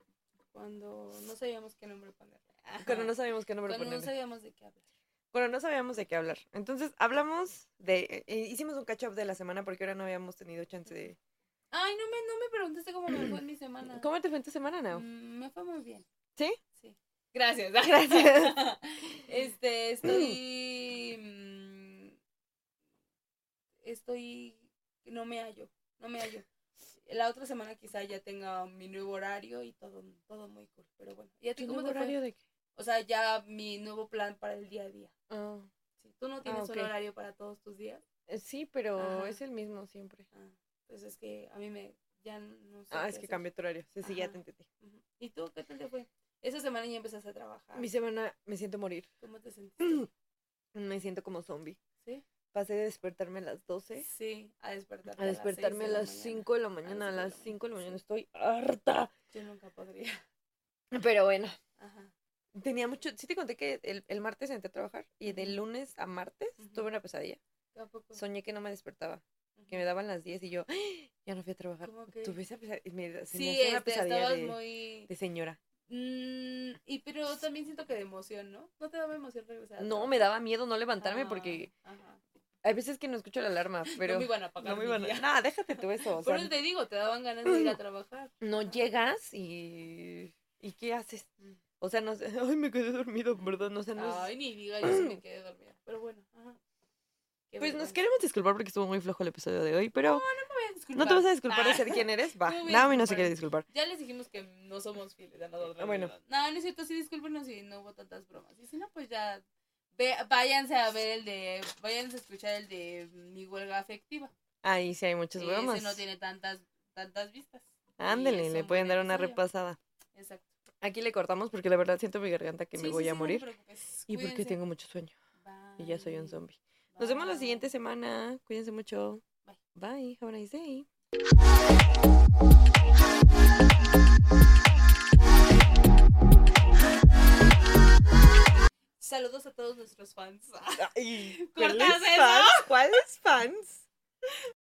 Cuando no sabíamos qué nombre poner. Cuando no sabíamos qué nombre poner. Cuando no sabíamos de qué hablar. Cuando no sabíamos de qué hablar. Entonces, hablamos de... Eh, hicimos un catch-up de la semana porque ahora no habíamos tenido chance de... Ay, no me, no me preguntaste cómo me fue en mi semana. ¿Cómo te fue en tu semana, Nao? Mm, me fue muy bien. ¿Sí? Sí. Gracias. Gracias. este, estoy... Mm, estoy... No me hallo. No me hallo la otra semana quizá ya tenga mi nuevo horario y todo, todo muy cool. Pero bueno. ¿Y a ti cómo horario de qué? O sea, ya mi nuevo plan para el día a día. Ah. ¿Tú no tienes ah, un horario para todos tus días? Eh, sí, pero es el mismo siempre. Ah, entonces es que a mí me ya no sé. Ah, es que cambió tu horario. Sí, sí, ya te entendí. ¿Y tú qué tal te fue? Esa semana ya empezaste a trabajar. Mi semana me siento morir. ¿Cómo te sentiste? me siento como zombie. ¿Sí? Pasé de despertarme a las 12. Sí, a despertarme. A despertarme a las, 5 de la mañana. A las 5 de la mañana estoy harta. Yo nunca podría. Pero bueno. Ajá. Tenía mucho. Sí, te conté que el, el martes entré a trabajar y de lunes a martes tuve una pesadilla. ¿Tampoco? Soñé que no me despertaba. Que me daban las 10 y yo, ¡Ah! ya no fui a trabajar. Tuve esa pesadilla. sí, me una este, pesadilla de, muy... de señora. Mm, y pero también siento que de emoción, ¿no? ¿No te daba emoción regresar? No, me daba miedo no levantarme porque ah, ajá. Hay veces que no escucho la alarma, pero. No me iban a pagar. No me iban a. Nada, déjate tú eso. O Por eso te digo, te daban ganas de ir a trabajar. No llegas y. ¿Y qué haces? Mm. O sea, no sé. Ay, me quedé dormido, perdón. No sé, no Ay, ni diga, yo sí me quedé dormida. Pero bueno, ajá. pues nos queremos disculpar porque estuvo muy flojo el episodio de hoy, pero. No, no me voy a disculpar. ¿No te vas a disculpar de ser quién eres? Va. Naomi no se quiere disculpar. Ya les dijimos que no somos fieles a nosotros. Bueno. No, no es cierto, sí, discúlpenos si no hubo tantas bromas. Y si no, pues ya váyanse a ver el de, váyanse a escuchar el de mi huelga afectiva. Ahí sí hay muchas bromas. Ese no tiene tantas, tantas vistas. Ándele, le pueden dar una repasada. Exacto. Aquí le cortamos porque la verdad siento mi garganta que me voy a morir. y porque tengo mucho sueño. Y ya soy un zombie. Nos vemos la siguiente semana. Cuídense mucho. Bye. Bye. Have a nice day. Saludos a todos nuestros fans. ¿Cuáles fans? ¿Cuáles fans?